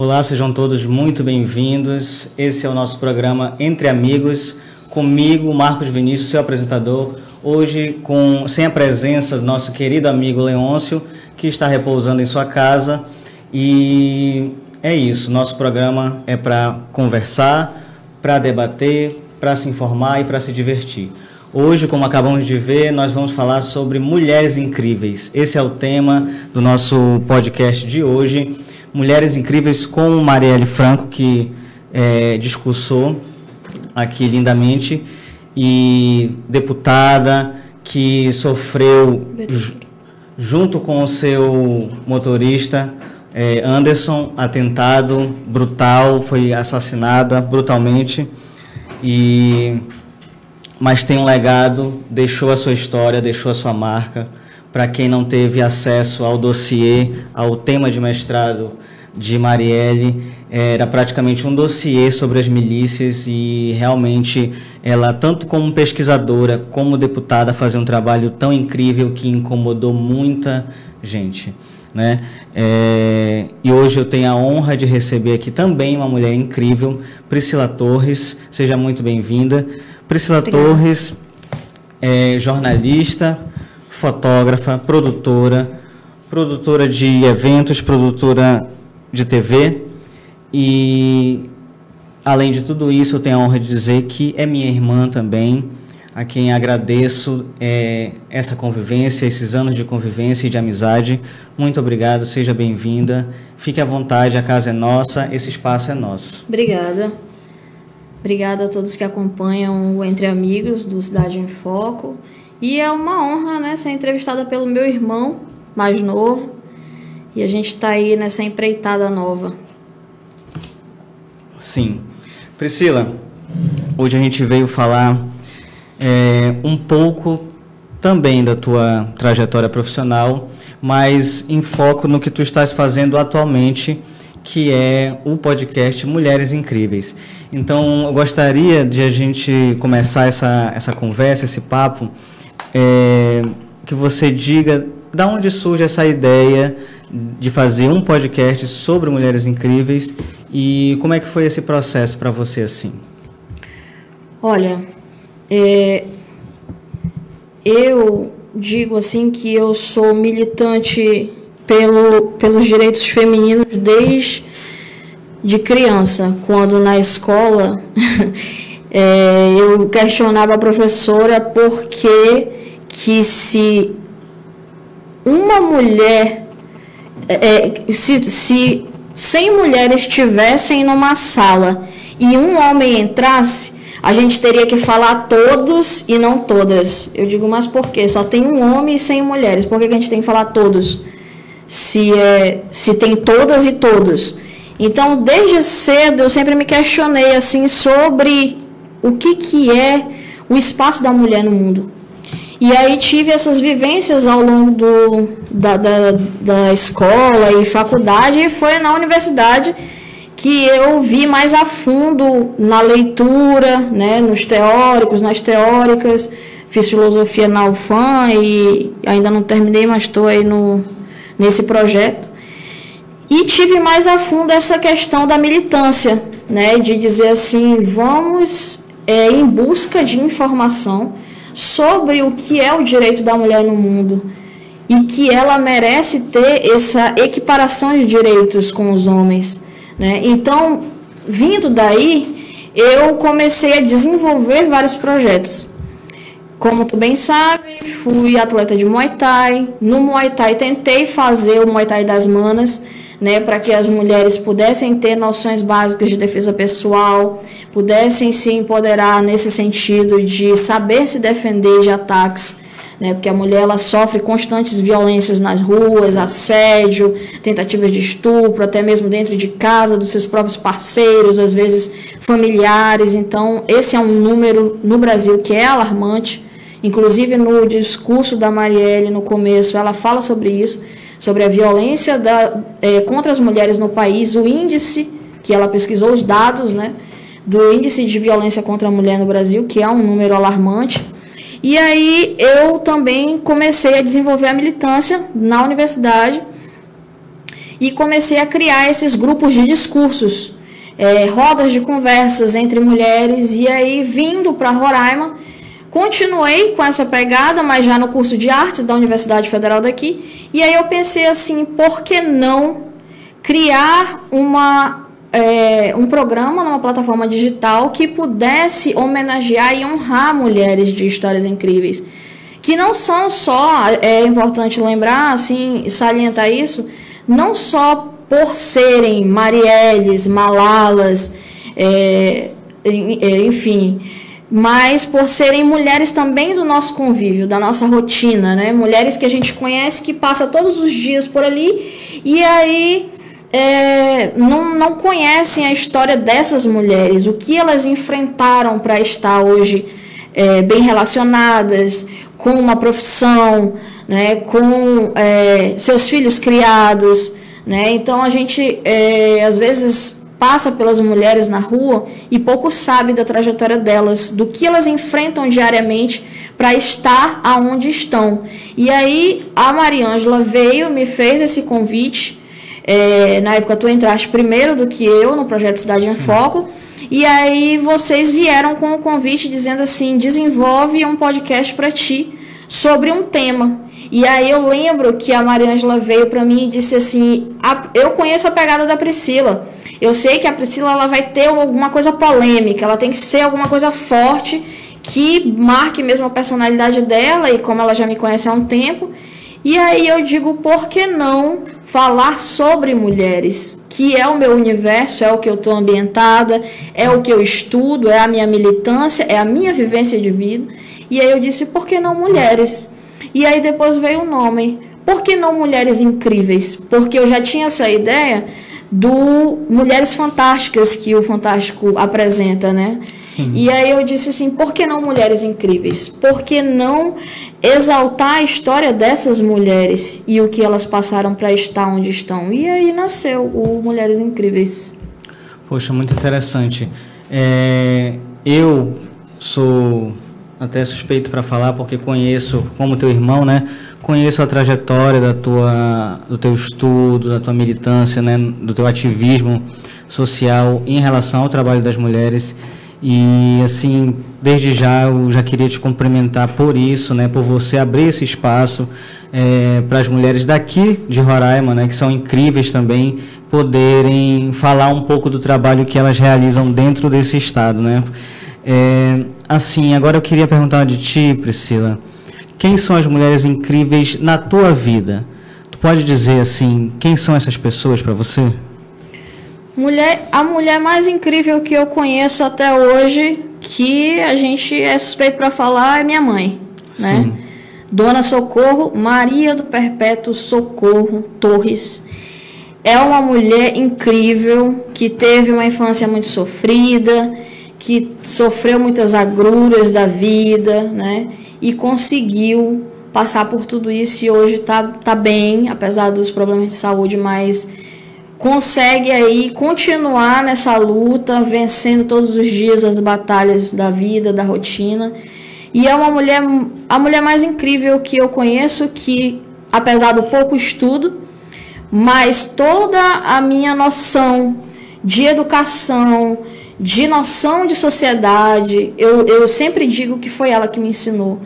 Olá, sejam todos muito bem-vindos. Esse é o nosso programa Entre Amigos, comigo, Marcos Vinícius, seu apresentador. Hoje, com, sem a presença do nosso querido amigo Leôncio, que está repousando em sua casa. E é isso, nosso programa é para conversar, para debater, para se informar e para se divertir. Hoje, como acabamos de ver, nós vamos falar sobre mulheres incríveis. Esse é o tema do nosso podcast de hoje. Mulheres incríveis com Marielle Franco, que é, discursou aqui lindamente, e deputada que sofreu, junto com o seu motorista, é, Anderson, atentado brutal, foi assassinada brutalmente. E mas tem um legado, deixou a sua história, deixou a sua marca. Para quem não teve acesso ao dossiê, ao tema de mestrado de Marielle, era praticamente um dossiê sobre as milícias e realmente ela, tanto como pesquisadora como deputada, fazia um trabalho tão incrível que incomodou muita gente. Né? É, e hoje eu tenho a honra de receber aqui também uma mulher incrível, Priscila Torres. Seja muito bem-vinda. Priscila Obrigada. Torres é jornalista, fotógrafa, produtora, produtora de eventos, produtora de TV e além de tudo isso eu tenho a honra de dizer que é minha irmã também, a quem agradeço é, essa convivência, esses anos de convivência e de amizade. Muito obrigado, seja bem-vinda. Fique à vontade, a casa é nossa, esse espaço é nosso. Obrigada. Obrigada a todos que acompanham o Entre Amigos do Cidade em Foco. E é uma honra né, ser entrevistada pelo meu irmão mais novo. E a gente está aí nessa empreitada nova. Sim. Priscila, hoje a gente veio falar é, um pouco também da tua trajetória profissional, mas em foco no que tu estás fazendo atualmente que é o podcast Mulheres Incríveis. Então, eu gostaria de a gente começar essa, essa conversa, esse papo, é, que você diga da onde surge essa ideia de fazer um podcast sobre mulheres incríveis e como é que foi esse processo para você assim? Olha, é, eu digo assim que eu sou militante pelo, pelos direitos femininos desde de criança, quando na escola é, eu questionava a professora por que, que se uma mulher, é, é se, se 100 mulheres estivessem numa sala e um homem entrasse, a gente teria que falar todos e não todas. Eu digo, mas por quê? Só tem um homem e 100 mulheres. Por que a gente tem que falar todos? se, é, se tem todas e todos. Então, desde cedo, eu sempre me questionei assim sobre o que, que é o espaço da mulher no mundo. E aí tive essas vivências ao longo do, da, da, da escola e faculdade, e foi na universidade que eu vi mais a fundo na leitura, né, nos teóricos, nas teóricas, fiz filosofia na UFAM e ainda não terminei, mas estou aí no, nesse projeto. E tive mais a fundo essa questão da militância, né, de dizer assim, vamos é, em busca de informação sobre o que é o direito da mulher no mundo e que ela merece ter essa equiparação de direitos com os homens, né? Então, vindo daí, eu comecei a desenvolver vários projetos. Como tu bem sabe, fui atleta de Muay Thai. No Muay Thai tentei fazer o Muay Thai das manas, né, para que as mulheres pudessem ter noções básicas de defesa pessoal, pudessem se empoderar nesse sentido de saber se defender de ataques, né, porque a mulher ela sofre constantes violências nas ruas, assédio, tentativas de estupro, até mesmo dentro de casa dos seus próprios parceiros, às vezes familiares. Então, esse é um número no Brasil que é alarmante. Inclusive no discurso da Marielle no começo, ela fala sobre isso, sobre a violência da, é, contra as mulheres no país, o índice que ela pesquisou os dados, né, do índice de violência contra a mulher no Brasil, que é um número alarmante. E aí eu também comecei a desenvolver a militância na universidade. e comecei a criar esses grupos de discursos, é, rodas de conversas entre mulheres, e aí vindo para Roraima, continuei com essa pegada, mas já no curso de artes da Universidade Federal daqui, e aí eu pensei assim, por que não criar uma é, um programa numa plataforma digital que pudesse homenagear e honrar mulheres de histórias incríveis. Que não são só, é importante lembrar, assim, salientar isso, não só por serem Marielles, Malalas, é, é, enfim, mas por serem mulheres também do nosso convívio, da nossa rotina, né? Mulheres que a gente conhece, que passa todos os dias por ali, e aí é, não, não conhecem a história dessas mulheres, o que elas enfrentaram para estar hoje é, bem relacionadas, com uma profissão, né, com é, seus filhos criados. Né? Então a gente é, às vezes passa pelas mulheres na rua e pouco sabe da trajetória delas, do que elas enfrentam diariamente para estar aonde estão. E aí a Mariângela veio, me fez esse convite é, na época tu entraste primeiro do que eu no projeto Cidade em Foco. E aí vocês vieram com o convite dizendo assim: desenvolve um podcast para ti sobre um tema. E aí eu lembro que a Mariângela veio para mim e disse assim: eu conheço a pegada da Priscila. Eu sei que a Priscila ela vai ter alguma coisa polêmica, ela tem que ser alguma coisa forte que marque mesmo a personalidade dela e como ela já me conhece há um tempo. E aí eu digo, por que não falar sobre mulheres, que é o meu universo, é o que eu estou ambientada, é o que eu estudo, é a minha militância, é a minha vivência de vida. E aí eu disse, por que não mulheres? E aí depois veio o nome, por que não mulheres incríveis? Porque eu já tinha essa ideia do Mulheres Fantásticas que o Fantástico apresenta, né? Sim. E aí eu disse assim, por que não mulheres incríveis? Por que não exaltar a história dessas mulheres e o que elas passaram para estar onde estão? E aí nasceu o Mulheres Incríveis. Poxa, muito interessante. É, eu sou até suspeito para falar porque conheço, como teu irmão, né? Conheço a trajetória da tua, do teu estudo, da tua militância, né? Do teu ativismo social em relação ao trabalho das mulheres. E assim, desde já eu já queria te cumprimentar por isso, né, por você abrir esse espaço é, para as mulheres daqui de Roraima, né, que são incríveis também, poderem falar um pouco do trabalho que elas realizam dentro desse estado, né. É, assim, agora eu queria perguntar de ti, Priscila, quem são as mulheres incríveis na tua vida? Tu pode dizer assim, quem são essas pessoas para você? Mulher, a mulher mais incrível que eu conheço até hoje, que a gente é suspeito para falar, é minha mãe, né? Sim. Dona Socorro, Maria do Perpétuo Socorro Torres. É uma mulher incrível que teve uma infância muito sofrida, que sofreu muitas agruras da vida, né? E conseguiu passar por tudo isso e hoje tá, tá bem, apesar dos problemas de saúde, mas consegue aí continuar nessa luta, vencendo todos os dias as batalhas da vida, da rotina. E é uma mulher, a mulher mais incrível que eu conheço, que apesar do pouco estudo, mas toda a minha noção de educação, de noção de sociedade, eu, eu sempre digo que foi ela que me ensinou.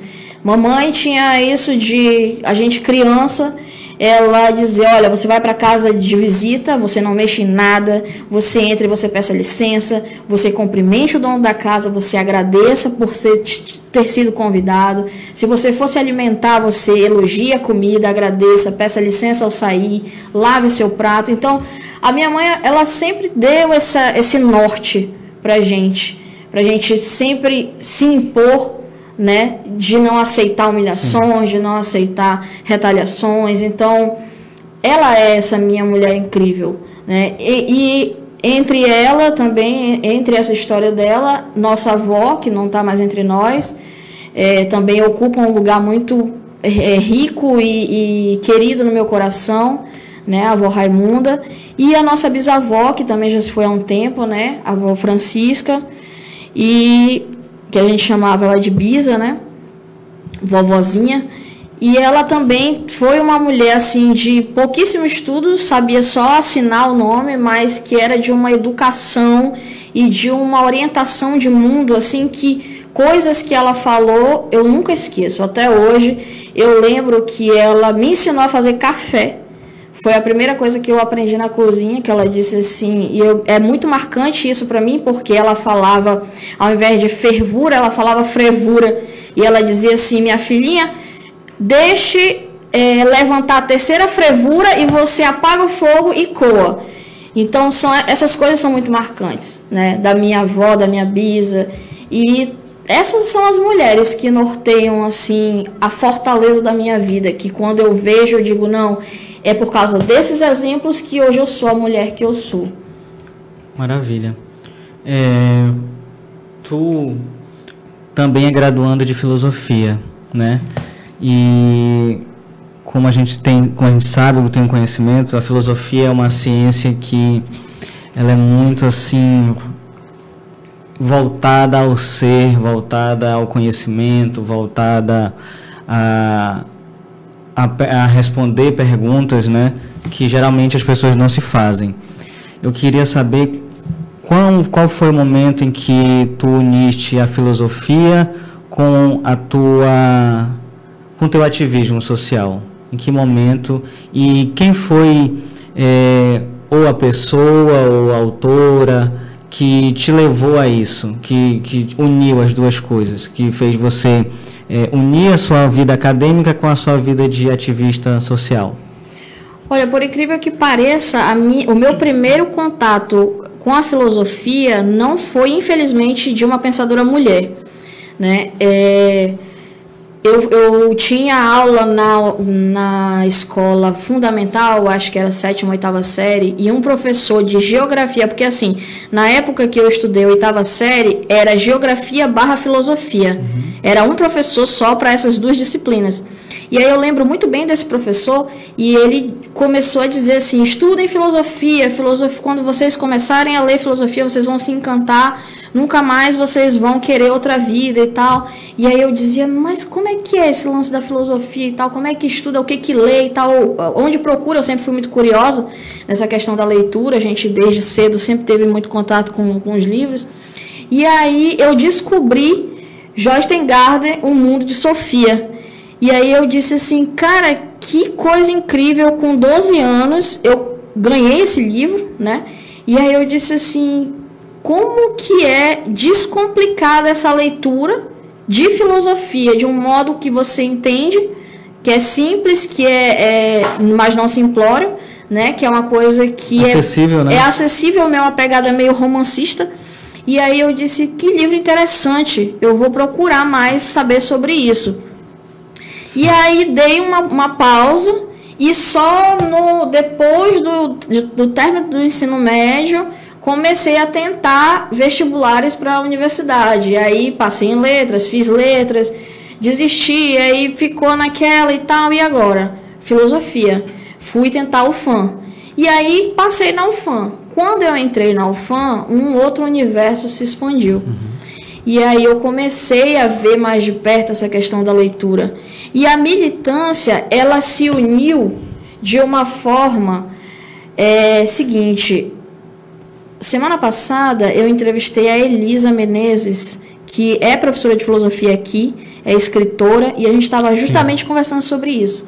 Mamãe tinha isso de a gente criança ela dizer, olha, você vai para casa de visita, você não mexe em nada, você entra e você peça licença, você cumprimente o dono da casa, você agradeça por ser, ter sido convidado. Se você fosse alimentar, você elogie a comida, agradeça, peça licença ao sair, lave seu prato. Então, a minha mãe, ela sempre deu essa, esse norte pra gente, pra gente sempre se impor né, de não aceitar humilhações, Sim. de não aceitar retaliações. Então, ela é essa minha mulher incrível, né? E, e entre ela também, entre essa história dela, nossa avó, que não está mais entre nós, é, também ocupa um lugar muito é, rico e, e, querido no meu coração, né? A avó Raimunda. E a nossa bisavó, que também já se foi há um tempo, né? A avó Francisca. E que a gente chamava ela de Bisa, né? Vovozinha. E ela também foi uma mulher assim de pouquíssimo estudo, sabia só assinar o nome, mas que era de uma educação e de uma orientação de mundo assim que coisas que ela falou eu nunca esqueço. Até hoje eu lembro que ela me ensinou a fazer café. Foi a primeira coisa que eu aprendi na cozinha, que ela disse assim, e eu, é muito marcante isso para mim, porque ela falava, ao invés de fervura, ela falava frevura. E ela dizia assim: minha filhinha, deixe é, levantar a terceira frevura e você apaga o fogo e coa. Então são essas coisas são muito marcantes, né? Da minha avó, da minha bisa e essas são as mulheres que norteiam assim a fortaleza da minha vida, que quando eu vejo eu digo não, é por causa desses exemplos que hoje eu sou a mulher que eu sou. Maravilha. É, tu também é graduando de filosofia, né? E como a gente tem, como a gente sabe, tem um conhecimento, a filosofia é uma ciência que ela é muito assim voltada ao ser, voltada ao conhecimento, voltada a, a, a responder perguntas, né, que geralmente as pessoas não se fazem. Eu queria saber qual, qual foi o momento em que tu uniste a filosofia com a tua com teu ativismo social? Em que momento e quem foi é, ou a pessoa ou a autora que te levou a isso, que, que uniu as duas coisas, que fez você é, unir a sua vida acadêmica com a sua vida de ativista social? Olha, por incrível que pareça, mi, o meu primeiro contato com a filosofia não foi, infelizmente, de uma pensadora mulher. Né? É, eu, eu tinha aula na, na escola fundamental, acho que era sétima, oitava série, e um professor de geografia, porque assim, na época que eu estudei oitava série, era geografia barra filosofia. Uhum. Era um professor só para essas duas disciplinas. E aí eu lembro muito bem desse professor e ele começou a dizer assim: estudem filosofia, filosofia. Quando vocês começarem a ler filosofia, vocês vão se encantar nunca mais vocês vão querer outra vida e tal. E aí eu dizia, mas como é que é esse lance da filosofia e tal? Como é que estuda, o que que lê e tal? Onde procura? Eu sempre fui muito curiosa nessa questão da leitura. A gente desde cedo sempre teve muito contato com, com os livros. E aí eu descobri Joyce Gardner, O Mundo de Sofia. E aí eu disse assim, cara, que coisa incrível, com 12 anos eu ganhei esse livro, né? E aí eu disse assim, como que é descomplicada essa leitura de filosofia de um modo que você entende, que é simples, que é, é mas não simplório, né? Que é uma coisa que é acessível, é, né? é acessível, é uma pegada meio romancista. E aí eu disse que livro interessante, eu vou procurar mais saber sobre isso. Sim. E aí dei uma, uma pausa e só no depois do, do término do ensino médio comecei a tentar vestibulares para a universidade. E aí passei em letras, fiz letras, desisti, aí ficou naquela e tal. E agora? Filosofia. Fui tentar o FAM. E aí passei na UFAM. Quando eu entrei na UFAM, um outro universo se expandiu. Uhum. E aí eu comecei a ver mais de perto essa questão da leitura. E a militância, ela se uniu de uma forma é, seguinte, Semana passada eu entrevistei a Elisa Menezes, que é professora de filosofia aqui, é escritora, e a gente estava justamente Sim. conversando sobre isso.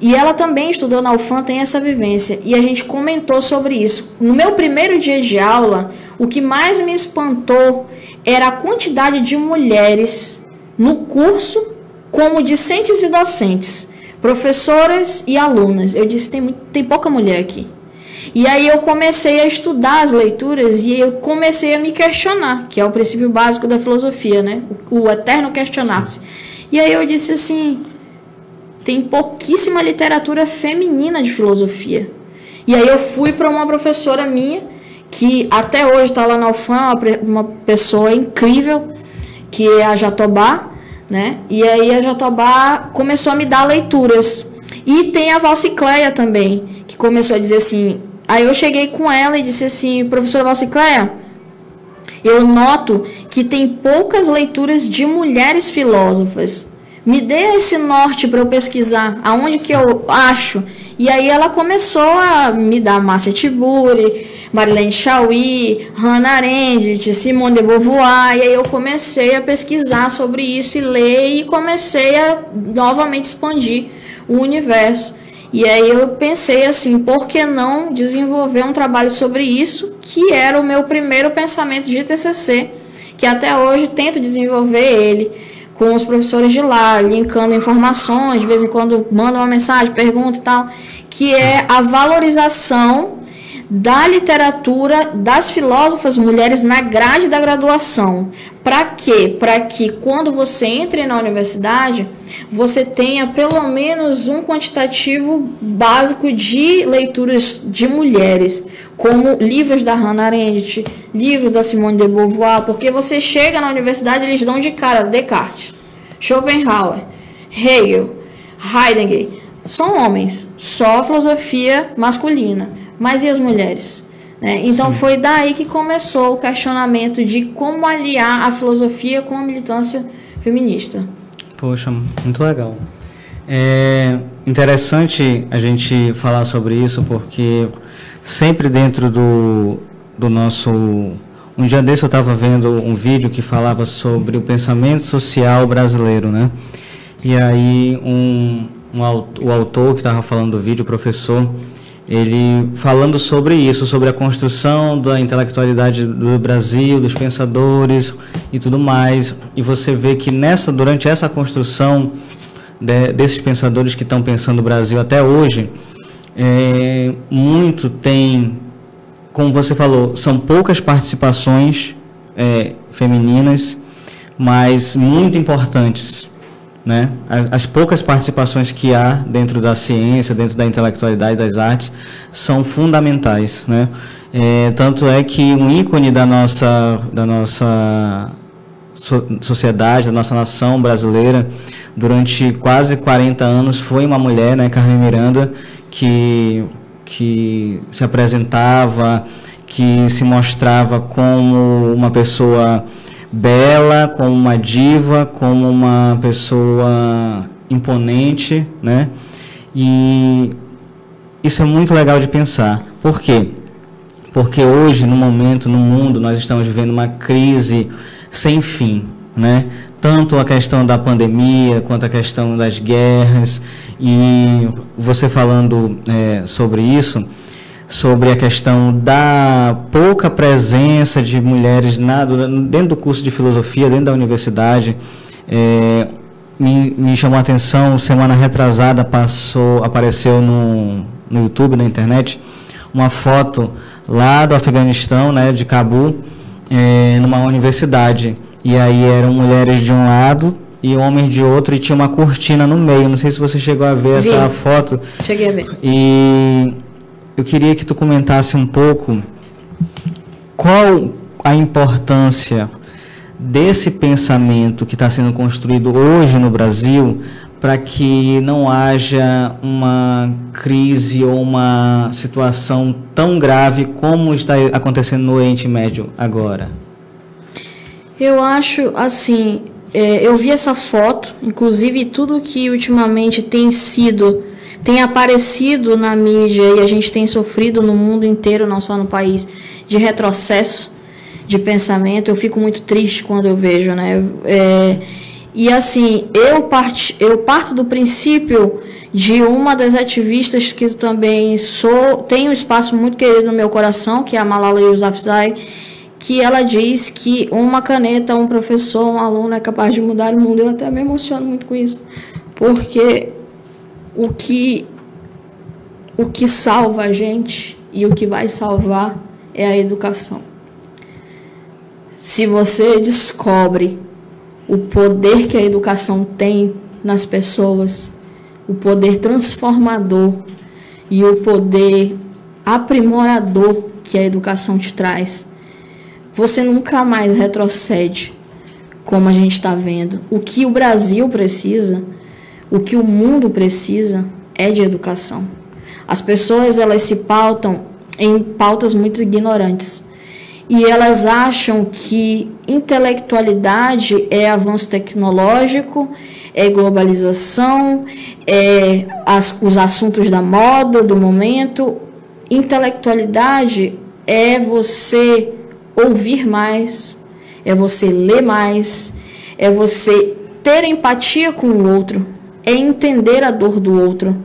E ela também estudou na UFAM, tem essa vivência. E a gente comentou sobre isso. No meu primeiro dia de aula, o que mais me espantou era a quantidade de mulheres no curso, como discentes e docentes, professoras e alunas. Eu disse: tem, tem pouca mulher aqui. E aí eu comecei a estudar as leituras e eu comecei a me questionar, que é o princípio básico da filosofia, né? O, o eterno questionar-se. E aí eu disse assim: tem pouquíssima literatura feminina de filosofia. E aí eu fui para uma professora minha, que até hoje está lá na UFAM, uma pessoa incrível, que é a Jatobá, né? E aí a Jatobá começou a me dar leituras. E tem a Valcicleia também, que começou a dizer assim: Aí eu cheguei com ela e disse assim, professora Valcicléia, eu noto que tem poucas leituras de mulheres filósofas. me dê esse norte para eu pesquisar, aonde que eu acho. E aí ela começou a me dar Márcia Tiburi, Marilene Chauí, Hannah Arendt, Simone de Beauvoir, e aí eu comecei a pesquisar sobre isso e ler e comecei a novamente expandir o universo. E aí eu pensei assim, por que não desenvolver um trabalho sobre isso, que era o meu primeiro pensamento de TCC, que até hoje tento desenvolver ele com os professores de lá, linkando informações, de vez em quando manda uma mensagem, pergunta e tal, que é a valorização da literatura das filósofas mulheres na grade da graduação. Para quê? Para que quando você entre na universidade, você tenha pelo menos um quantitativo básico de leituras de mulheres, como livros da Hannah Arendt, livros da Simone de Beauvoir, porque você chega na universidade eles dão de cara Descartes, Schopenhauer, Hegel, Heidegger, são homens, só filosofia masculina. Mas e as mulheres? Né? Então Sim. foi daí que começou o questionamento de como aliar a filosofia com a militância feminista. Poxa, muito legal. É interessante a gente falar sobre isso porque sempre dentro do, do nosso. Um dia desse eu estava vendo um vídeo que falava sobre o pensamento social brasileiro, né? E aí um, um o autor que estava falando do vídeo, o professor, ele falando sobre isso, sobre a construção da intelectualidade do Brasil, dos pensadores e tudo mais. E você vê que nessa, durante essa construção de, desses pensadores que estão pensando o Brasil até hoje, é, muito tem, como você falou, são poucas participações é, femininas, mas muito importantes né? As, as, poucas participações que há dentro da ciência, dentro da intelectualidade das artes, são fundamentais. Né? É, tanto é que um ícone da nossa, da nossa so, sociedade, da nossa nação brasileira, durante quase 40 anos, foi uma mulher, né, Carmen Miranda, que, que se apresentava, que se mostrava como uma pessoa bela, como uma diva, como uma pessoa imponente, né? E isso é muito legal de pensar. Por quê? Porque hoje, no momento, no mundo, nós estamos vivendo uma crise sem fim, né? Tanto a questão da pandemia, quanto a questão das guerras. E você falando é, sobre isso, sobre a questão da pouca presença de mulheres na, dentro do curso de filosofia, dentro da universidade. É, me, me, chamou a atenção, semana retrasada passou, apareceu no, no YouTube, na internet, uma foto lá do Afeganistão, né, de Cabul, é, numa universidade. E aí eram mulheres de um lado e homens de outro e tinha uma cortina no meio. Não sei se você chegou a ver Vi. essa foto. Cheguei a ver. E eu queria que tu comentasse um pouco qual a importância desse pensamento que está sendo construído hoje no Brasil para que não haja uma crise ou uma situação tão grave como está acontecendo no Oriente Médio agora? Eu acho assim, é, eu vi essa foto, inclusive tudo que ultimamente tem sido tem aparecido na mídia e a gente tem sofrido no mundo inteiro, não só no país, de retrocesso de pensamento. Eu fico muito triste quando eu vejo, né? É, e assim, eu, part, eu parto do princípio de uma das ativistas que também sou, tem um espaço muito querido no meu coração, que é a Malala Yousafzai, que ela diz que uma caneta, um professor, um aluno é capaz de mudar o mundo. Eu até me emociono muito com isso, porque o que o que salva a gente e o que vai salvar é a educação. Se você descobre o poder que a educação tem nas pessoas, o poder transformador e o poder aprimorador que a educação te traz, você nunca mais retrocede, como a gente está vendo. O que o Brasil precisa o que o mundo precisa é de educação. As pessoas elas se pautam em pautas muito ignorantes. e elas acham que intelectualidade é avanço tecnológico, é globalização, é as, os assuntos da moda do momento. Intelectualidade é você ouvir mais, é você ler mais, é você ter empatia com o outro, é entender a dor do outro.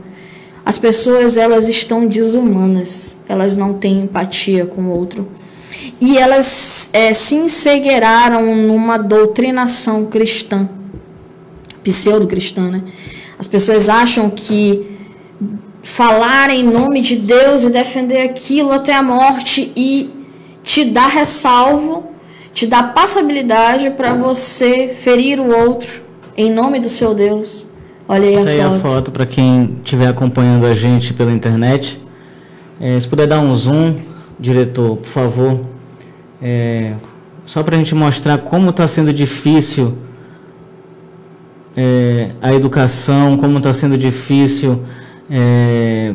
As pessoas elas estão desumanas, elas não têm empatia com o outro. E elas é, se ensegueiraram numa doutrinação cristã, pseudo-cristã, né? As pessoas acham que falar em nome de Deus e defender aquilo até a morte e te dar ressalvo, te dá passabilidade para você ferir o outro em nome do seu Deus. Olha aí a Essa foto. Aí a foto para quem estiver acompanhando a gente pela internet. É, se puder dar um zoom, diretor, por favor. É, só para a gente mostrar como está sendo difícil é, a educação, como está sendo difícil é,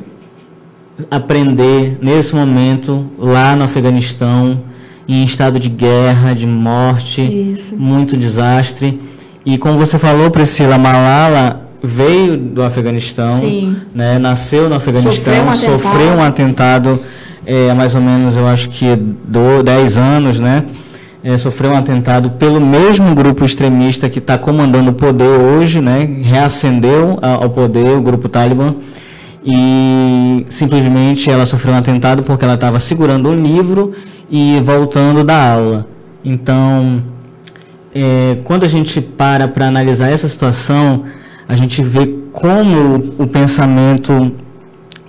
aprender nesse momento lá no Afeganistão, em estado de guerra, de morte, Isso. muito desastre. E como você falou, Priscila, Malala veio do Afeganistão, Sim. né, nasceu no Afeganistão, Sofreu um atentado. sofreu um atentado é, mais ou menos, eu acho que do, 10 anos, né? É, sofreu um atentado pelo mesmo grupo extremista que está comandando o poder hoje, né? Reacendeu ao poder o grupo Talibã e simplesmente ela sofreu um atentado porque ela estava segurando um livro e voltando da aula. Então, é, quando a gente para para analisar essa situação, a gente vê como o, pensamento,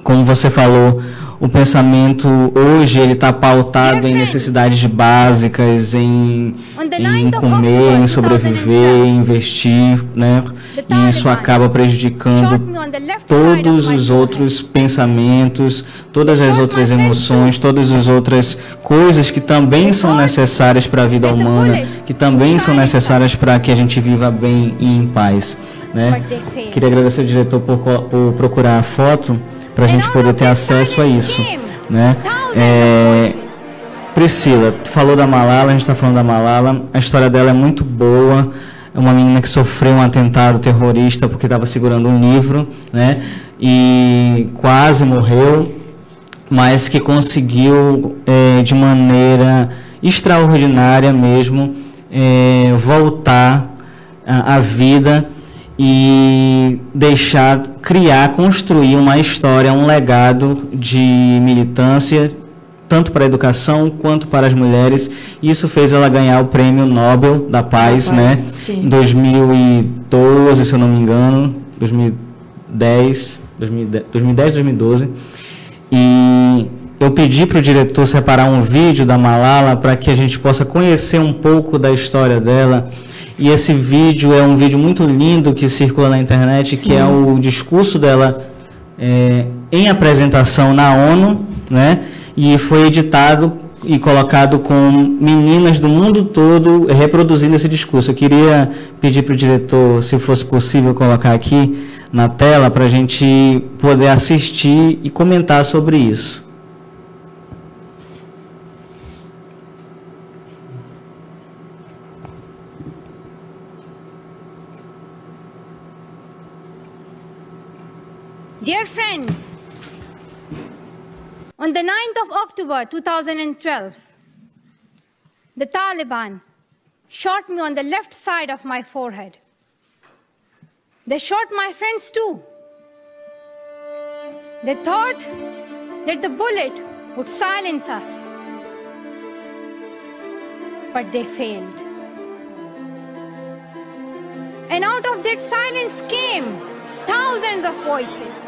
como você falou, o pensamento hoje ele está pautado em necessidades básicas, em, em comer, em sobreviver, em investir, né? E isso acaba prejudicando todos os outros pensamentos, todas as outras emoções, todas as outras coisas que também são necessárias para a vida humana, que também são necessárias para que a gente viva bem e em paz, né? Queria agradecer ao diretor por, por procurar a foto para a gente poder ter acesso a isso, né? É, Priscila, tu falou da Malala, a gente está falando da Malala, a história dela é muito boa. É uma menina que sofreu um atentado terrorista porque estava segurando um livro, né? E quase morreu, mas que conseguiu, é, de maneira extraordinária mesmo, é, voltar à vida e deixar, criar, construir uma história, um legado de militância, tanto para a educação quanto para as mulheres. Isso fez ela ganhar o Prêmio Nobel da Paz, Da né? Paz, sim. Em 2012, se eu não me engano, 2010, 2010, 2010 2012. E eu pedi para o diretor separar um vídeo da Malala para que a gente possa conhecer um pouco da história dela. E esse vídeo é um vídeo muito lindo que circula na internet, que é o discurso dela é, em apresentação na ONU, né? E foi editado e colocado com meninas do mundo todo reproduzindo esse discurso. Eu queria pedir para o diretor, se fosse possível, colocar aqui na tela para a gente poder assistir e comentar sobre isso. Dear friends, on the 9th of October 2012, the Taliban shot me on the left side of my forehead. They shot my friends too. They thought that the bullet would silence us, but they failed. And out of that silence came thousands of voices.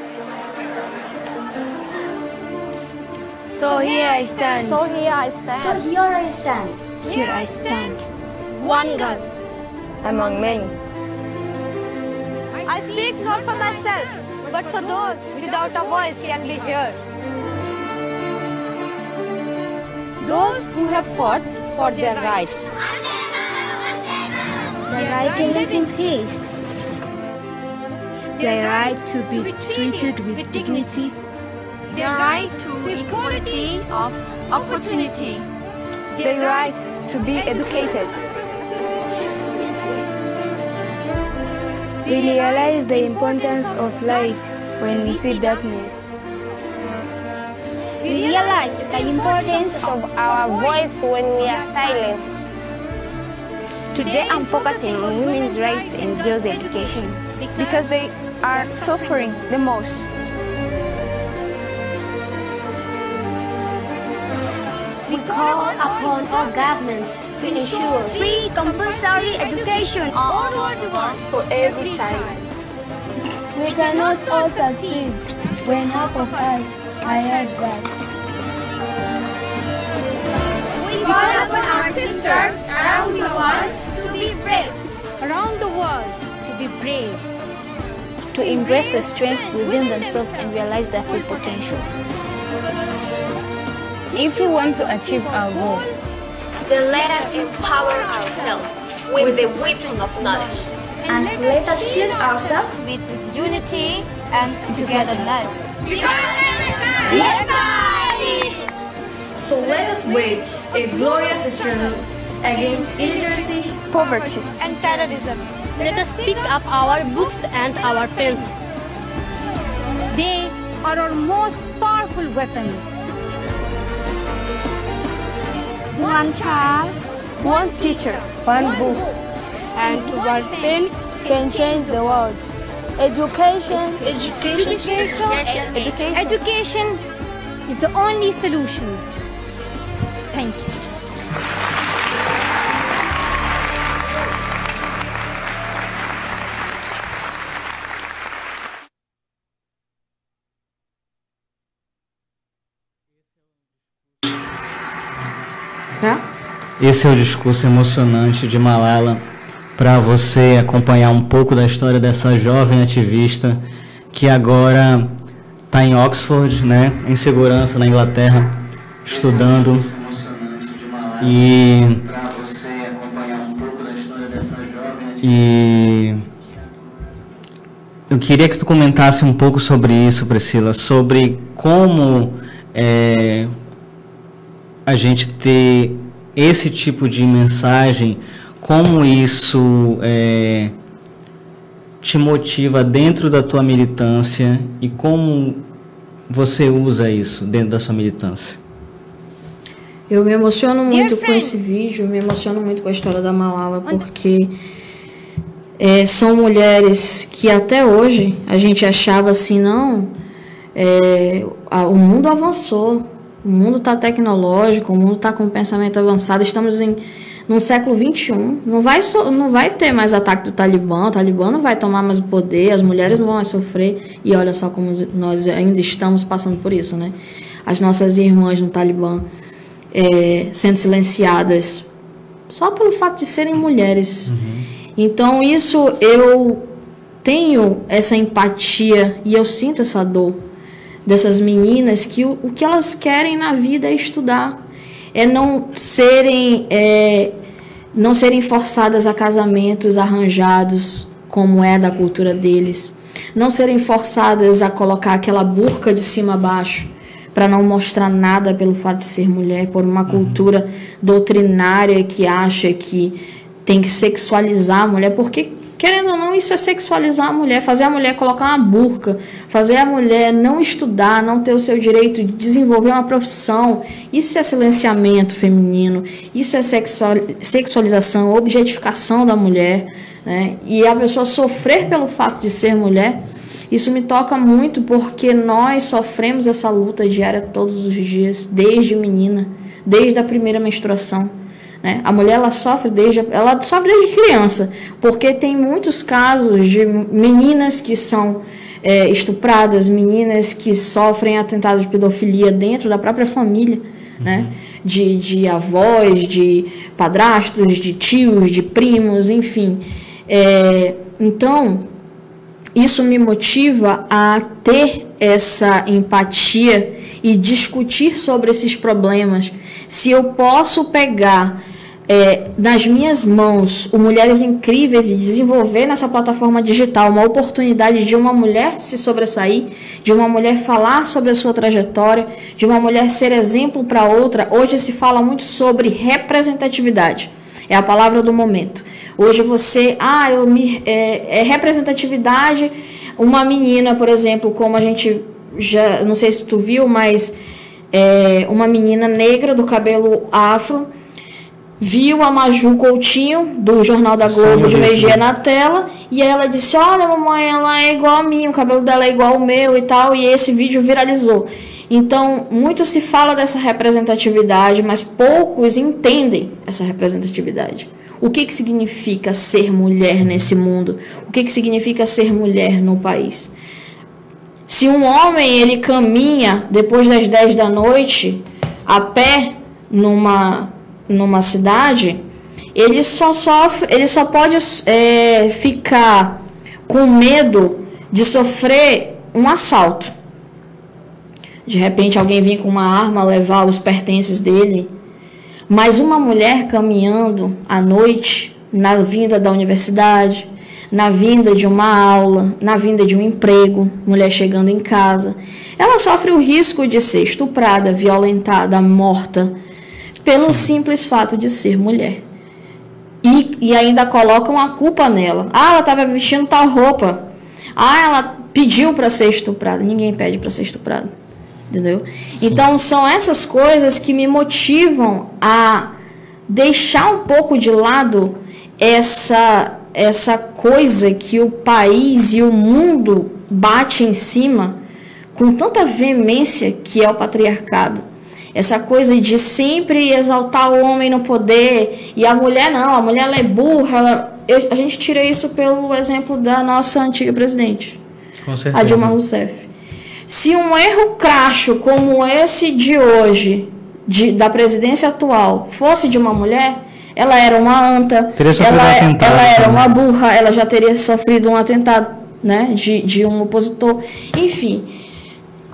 So here I stand. So here I stand. So here I stand. Here I stand, one girl among many. I speak not for myself, but so those without a voice can be heard. Those who have fought for their rights. The right to live in peace. Their right to be treated with dignity. Their right to equality of opportunity, their right to be educated. We realize the importance of light when we see darkness. We realize the importance Of our voice when we are silenced. Today I'm focusing on women's rights and girls' education. because they are suffering the most. Call upon all governments to ensure free compulsory education all over the world For every child. We cannot all succeed when half of us are held back. We call upon our sisters around the world to be brave. Around the world to be brave. to embrace the strength within themselves and realize their full potential. If we want to achieve our goal, Then let us empower ourselves with the weapon of knowledge. And let us shield ourselves With unity and togetherness. So let us wage a glorious struggle against illiteracy, Poverty. And terrorism. Let us pick up our books and our pens. They are our most powerful weapons. One child, one teacher, one book, and one pen can change the world. Education, Education, education. education is the only solution. Thank you. Esse é o discurso emocionante de Malala para você acompanhar um pouco da história dessa jovem ativista que agora está em Oxford, né, em segurança na Inglaterra, estudando. E e eu queria que tu comentasse um pouco sobre isso, Priscila, sobre como é, a gente ter esse tipo de mensagem, como isso é, te motiva dentro da tua militância e como você usa isso dentro da sua militância. Eu me emociono muito com esse vídeo, me emociono muito com a história da Malala, porque é, são mulheres que até hoje a gente achava assim, não, é, a- o mundo avançou, o mundo está tecnológico, o mundo está com pensamento avançado, estamos em no século 21, não vai, so- não vai ter mais ataque do Talibã, o Talibã não vai tomar mais o poder, as mulheres não vão mais sofrer, e olha só como nós ainda estamos passando por isso, né? As nossas irmãs no Talibã é, sendo silenciadas só pelo fato de serem mulheres. Então, isso eu tenho essa empatia e eu sinto essa dor dessas meninas que o, o que elas querem na vida é estudar, é não serem é, não serem forçadas a casamentos arranjados como é da cultura deles, não serem forçadas a colocar aquela burca de cima a baixo para não mostrar nada pelo fato de ser mulher, por uma cultura doutrinária que acha que tem que sexualizar a mulher, porque querendo ou não, isso é sexualizar a mulher, fazer a mulher colocar uma burca, fazer a mulher não estudar, não ter o seu direito de desenvolver uma profissão. Isso é silenciamento feminino, isso é sexual, sexualização, objetificação da mulher, né? E a pessoa sofrer pelo fato de ser mulher, isso me toca muito porque nós sofremos essa luta diária todos os dias, desde menina, desde a primeira menstruação. Né? A mulher ela sofre desde ela sofre desde criança, porque tem muitos casos de meninas que são é, estupradas, meninas que sofrem atentados de pedofilia dentro da própria família, né? De, de avós, de padrastos, de tios, de primos, enfim. É, então, isso me motiva a ter essa empatia e discutir sobre esses problemas. Se eu posso pegar é, nas minhas mãos o Mulheres Incríveis e desenvolver nessa plataforma digital uma oportunidade de uma mulher se sobressair, de uma mulher falar sobre a sua trajetória, de uma mulher ser exemplo para outra. Hoje se fala muito sobre representatividade. É a palavra do momento. Hoje você, ah, eu me, é, é representatividade. Uma menina, por exemplo, como a gente já, não sei se tu viu, mas é, uma menina negra do cabelo afro viu a Maju Coutinho, do Jornal da Globo, de meio-dia na tela, e ela disse, olha mamãe, ela é igual a mim, o cabelo dela é igual ao meu e tal, e esse vídeo viralizou. Então, muito se fala dessa representatividade, mas poucos entendem essa representatividade. O que, que significa ser mulher nesse mundo? O que, que significa ser mulher no país? Se um homem ele caminha depois das 10 da noite a pé numa numa cidade, ele só sofre, ele só pode é, ficar com medo de sofrer um assalto. De repente alguém vem com uma arma levar os pertences dele. Mas uma mulher caminhando à noite, na vinda da universidade, na vinda de uma aula, na vinda de um emprego, mulher chegando em casa, ela sofre o risco de ser estuprada, violentada, morta, pelo Sim. simples fato de ser mulher. E, e ainda colocam a culpa nela. Ah, ela estava vestindo tal roupa. Ah, ela pediu para ser estuprada. Ninguém pede para ser estuprada. Entendeu? Sim. Então, são essas coisas que me motivam a deixar um pouco de lado essa essa coisa que o país e o mundo bate em cima com tanta veemência que é o patriarcado. Essa coisa de sempre exaltar o homem no poder e a mulher não, a mulher ela é burra. Ela, eu, a gente tira isso pelo exemplo da nossa antiga presidente, a Dilma Rousseff. Se um erro cracho como esse de hoje, de, da presidência atual, fosse de uma mulher, ela era uma anta, ela, é, um ela era uma burra, ela já teria sofrido um atentado né, de, de um opositor. Enfim,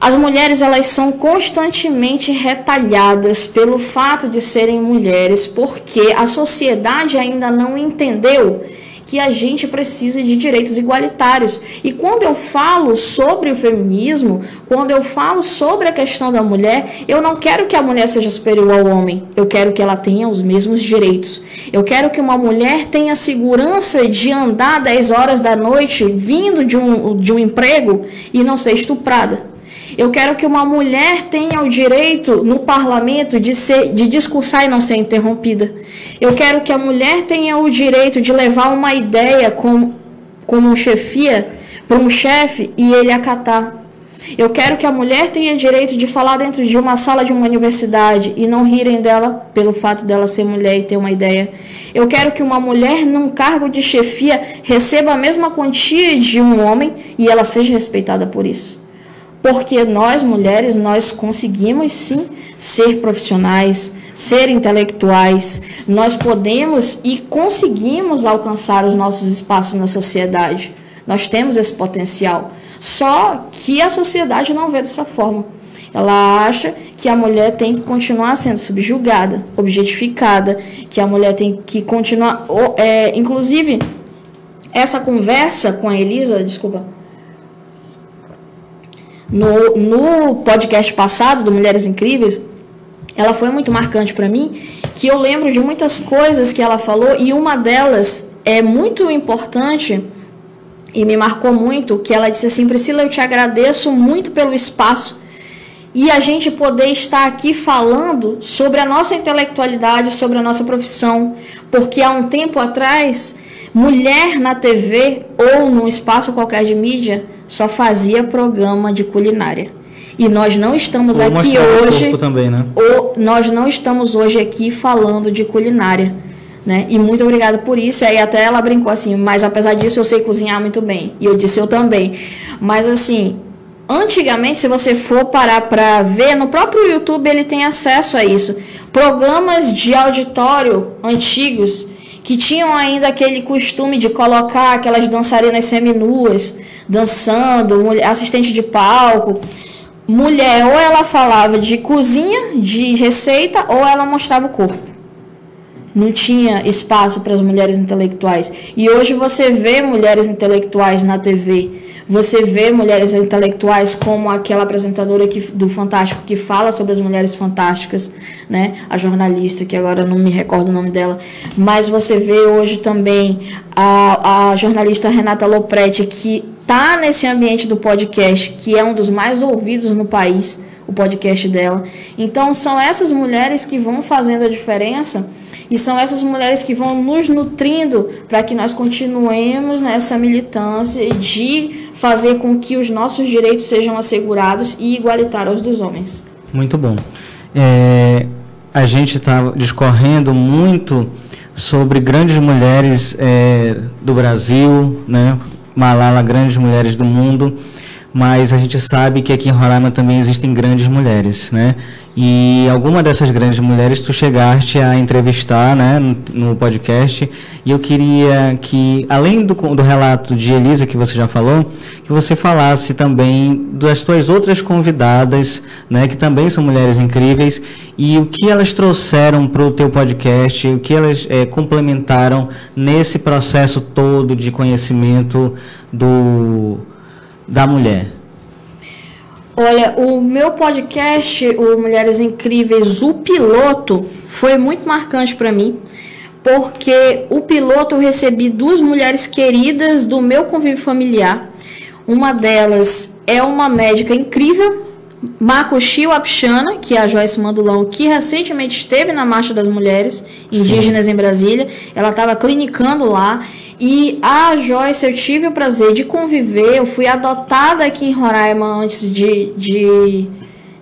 as mulheres elas são constantemente retalhadas pelo fato de serem mulheres, porque a sociedade ainda não entendeu que a gente precisa de direitos igualitários. E quando eu falo sobre o feminismo, quando eu falo sobre a questão da mulher, eu não quero que a mulher seja superior ao homem. Eu quero que ela tenha os mesmos direitos. Eu quero que uma mulher tenha segurança de andar 10 horas da noite vindo de um, de um emprego e não ser estuprada. Eu quero que uma mulher tenha o direito no parlamento de, ser, de discursar e não ser interrompida. Eu quero que a mulher tenha o direito de levar uma ideia com, como um chefia para um chefe e ele acatar. Eu quero que a mulher tenha direito de falar dentro de uma sala de uma universidade e não rirem dela pelo fato dela ser mulher e ter uma ideia. Eu quero que uma mulher num cargo de chefia receba a mesma quantia de um homem e ela seja respeitada por isso porque nós mulheres nós conseguimos sim ser profissionais, ser intelectuais, nós podemos e conseguimos alcançar os nossos espaços na sociedade. Nós temos esse potencial. Só que a sociedade não vê dessa forma. Ela acha que a mulher tem que continuar sendo subjugada, objetificada, que a mulher tem que continuar. É, inclusive, essa conversa com a Elisa, desculpa, no, no podcast passado do Mulheres Incríveis, ela foi muito marcante para mim, que eu lembro de muitas coisas que ela falou e uma delas é muito importante e me marcou muito, que ela disse assim: "Priscila, eu te agradeço muito pelo espaço e a gente poder estar aqui falando sobre a nossa intelectualidade, sobre a nossa profissão, porque há um tempo atrás Mulher na TV ou num espaço qualquer de mídia só fazia programa de culinária. E nós não estamos ou aqui hoje. Também, né? Ou nós não estamos hoje aqui falando de culinária. Né? E muito obrigada por isso. E aí até ela brincou assim, mas apesar disso eu sei cozinhar muito bem. E eu disse eu também. Mas assim, antigamente, se você for parar para ver, no próprio YouTube ele tem acesso a isso. Programas de auditório antigos que tinham ainda aquele costume de colocar aquelas dançarinas seminuas dançando, assistente de palco. Mulher, ou ela falava de cozinha, de receita, ou ela mostrava o corpo. Não tinha espaço para as mulheres intelectuais. E hoje você vê mulheres intelectuais na TV. Você vê mulheres intelectuais como aquela apresentadora que, do Fantástico que fala sobre as mulheres fantásticas, né? A jornalista, que agora não me recordo o nome dela. Mas você vê hoje também a, a jornalista Renata Lopretti, que está nesse ambiente do podcast, que é um dos mais ouvidos no país, o podcast dela. Então, são essas mulheres que vão fazendo a diferença e são essas mulheres que vão nos nutrindo para que nós continuemos nessa militância de fazer com que os nossos direitos sejam assegurados e igualitários aos dos homens. Muito bom. É, a gente está discorrendo muito sobre grandes mulheres é, do Brasil, né? Malala, grandes mulheres do mundo mas a gente sabe que aqui em Roraima também existem grandes mulheres, né? E alguma dessas grandes mulheres tu chegaste a entrevistar, né, no, podcast, e eu queria que, além do, do relato de Elisa que você já falou, que você falasse também das tuas outras convidadas, né, que também são mulheres incríveis, e o que elas trouxeram para o teu podcast, o que elas é, complementaram nesse processo todo de conhecimento do da mulher? Olha, o meu podcast, o Mulheres Incríveis, o piloto, foi muito marcante para mim, porque o piloto eu recebi duas mulheres queridas do meu convívio familiar. Uma delas é uma médica incrível, Makushio Apshana, que é a Joyce Mandulão, que recentemente esteve na Marcha das Mulheres Indígenas Sim. em Brasília. Ela estava clinicando lá e a Joyce, eu tive o prazer de conviver, eu fui adotada aqui em Roraima antes de, de,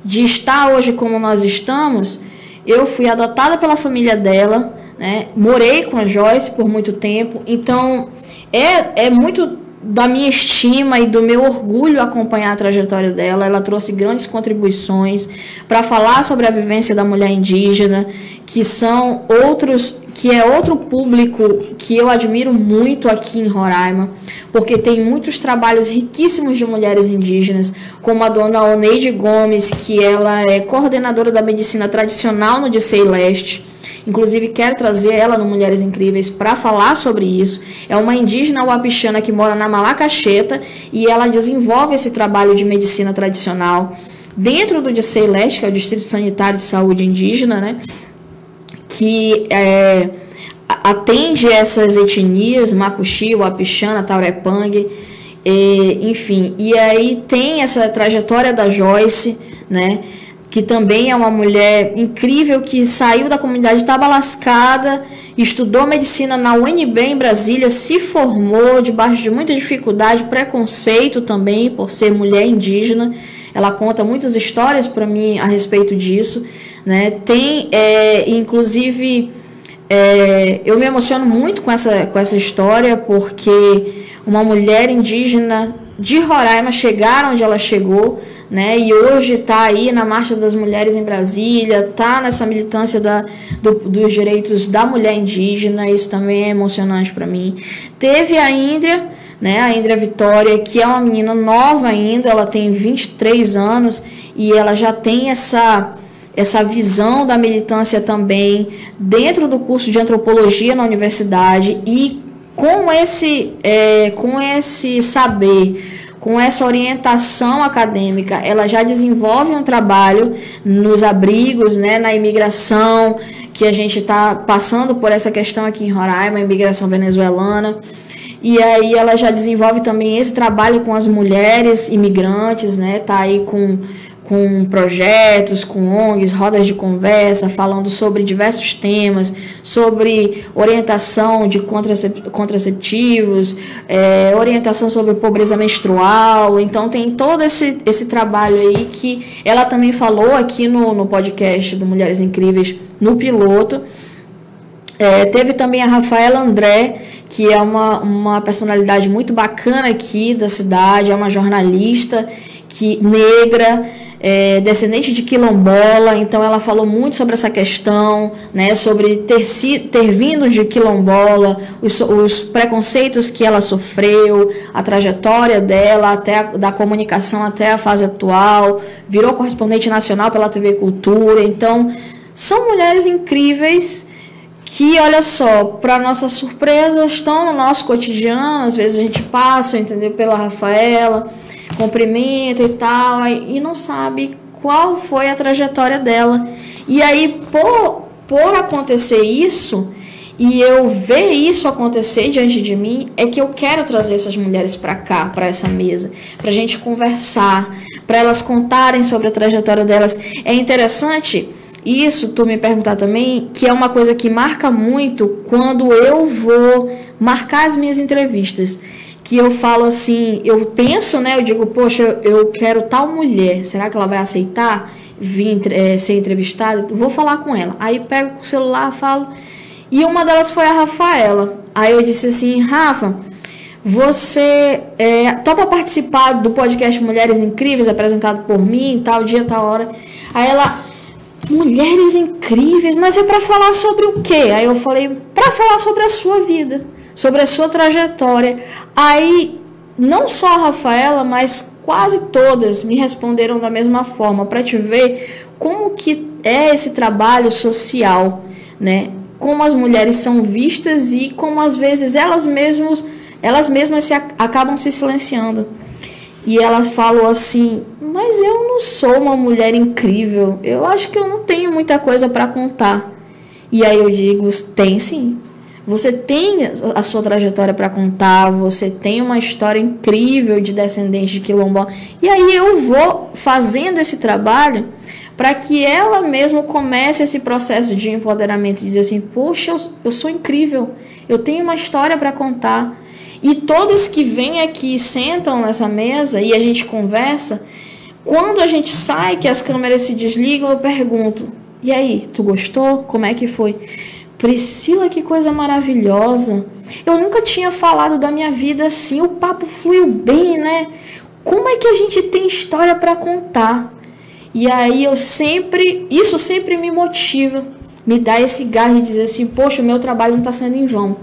de estar hoje como nós estamos. Eu fui adotada pela família dela, né? morei com a Joyce por muito tempo, então é, é muito da minha estima e do meu orgulho acompanhar a trajetória dela. Ela trouxe grandes contribuições para falar sobre a vivência da mulher indígena, que são outros que é outro público que eu admiro muito aqui em Roraima, porque tem muitos trabalhos riquíssimos de mulheres indígenas, como a dona Oneide Gomes, que ela é coordenadora da medicina tradicional no Dicei Leste. Inclusive, quero trazer ela no Mulheres Incríveis para falar sobre isso. É uma indígena wapichana que mora na Malacacheta e ela desenvolve esse trabalho de medicina tradicional dentro do Dicei Leste, que é o Distrito Sanitário de Saúde Indígena, né? que é, atende essas etnias, Makuxi, Wapixana, Taurepang, e, enfim. E aí tem essa trajetória da Joyce, né? Que também é uma mulher incrível que saiu da comunidade tabalascada, estudou medicina na UNB em Brasília, se formou debaixo de muita dificuldade, preconceito também por ser mulher indígena. Ela conta muitas histórias para mim a respeito disso. Né? Tem, é, inclusive, é, eu me emociono muito com essa, com essa história, porque uma mulher indígena de Roraima chegar onde ela chegou, né? E hoje está aí na Marcha das Mulheres em Brasília, está nessa militância da, do, dos direitos da mulher indígena, isso também é emocionante para mim. Teve a Índia, né? A Indra Vitória, que é uma menina nova ainda, ela tem 23 anos e ela já tem essa essa visão da militância também dentro do curso de antropologia na universidade e com esse, é, com esse saber, com essa orientação acadêmica, ela já desenvolve um trabalho nos abrigos, né, na imigração, que a gente está passando por essa questão aqui em Roraima, imigração venezuelana. E aí ela já desenvolve também esse trabalho com as mulheres imigrantes, né? Tá aí com com projetos, com ONGs, rodas de conversa, falando sobre diversos temas, sobre orientação de contraceptivos, é, orientação sobre pobreza menstrual. Então, tem todo esse, esse trabalho aí que ela também falou aqui no, no podcast do Mulheres Incríveis, no piloto. É, teve também a Rafaela André, que é uma, uma personalidade muito bacana aqui da cidade, é uma jornalista que negra é, descendente de quilombola, então ela falou muito sobre essa questão, né, sobre ter, si, ter vindo de quilombola, os, os preconceitos que ela sofreu, a trajetória dela até a, da comunicação até a fase atual, virou correspondente nacional pela TV Cultura, então são mulheres incríveis que, olha só, para nossa surpresa, estão no nosso cotidiano. Às vezes a gente passa, entendeu? Pela Rafaela, cumprimenta e tal, e não sabe qual foi a trajetória dela. E aí, por, por acontecer isso, e eu ver isso acontecer diante de mim, é que eu quero trazer essas mulheres para cá, para essa mesa, para gente conversar, para elas contarem sobre a trajetória delas. É interessante isso, tu me perguntar também, que é uma coisa que marca muito quando eu vou marcar as minhas entrevistas. Que eu falo assim, eu penso, né? Eu digo, poxa, eu quero tal mulher, será que ela vai aceitar vir é, ser entrevistada? Vou falar com ela. Aí pego o celular, falo. E uma delas foi a Rafaela. Aí eu disse assim, Rafa, você é, topa participar do podcast Mulheres Incríveis, apresentado por mim, tal dia, tal hora. Aí ela, Mulheres incríveis, mas é para falar sobre o quê? Aí eu falei, para falar sobre a sua vida, sobre a sua trajetória. Aí não só a Rafaela, mas quase todas me responderam da mesma forma, para te ver como que é esse trabalho social, né? Como as mulheres são vistas e como às vezes elas mesmas, elas mesmas se acabam se silenciando. E ela falou assim: Mas eu não sou uma mulher incrível. Eu acho que eu não tenho muita coisa para contar. E aí eu digo: Tem sim. Você tem a sua trajetória para contar, você tem uma história incrível de descendente de quilombola. E aí eu vou fazendo esse trabalho para que ela mesma comece esse processo de empoderamento, dizer assim: "Poxa, eu, eu sou incrível. Eu tenho uma história para contar. E todos que vêm aqui sentam nessa mesa e a gente conversa, quando a gente sai, que as câmeras se desligam, eu pergunto: e aí, tu gostou? Como é que foi? Priscila, que coisa maravilhosa. Eu nunca tinha falado da minha vida assim, o papo fluiu bem, né? Como é que a gente tem história para contar? E aí eu sempre, isso sempre me motiva, me dá esse gás de dizer assim, poxa, o meu trabalho não está sendo em vão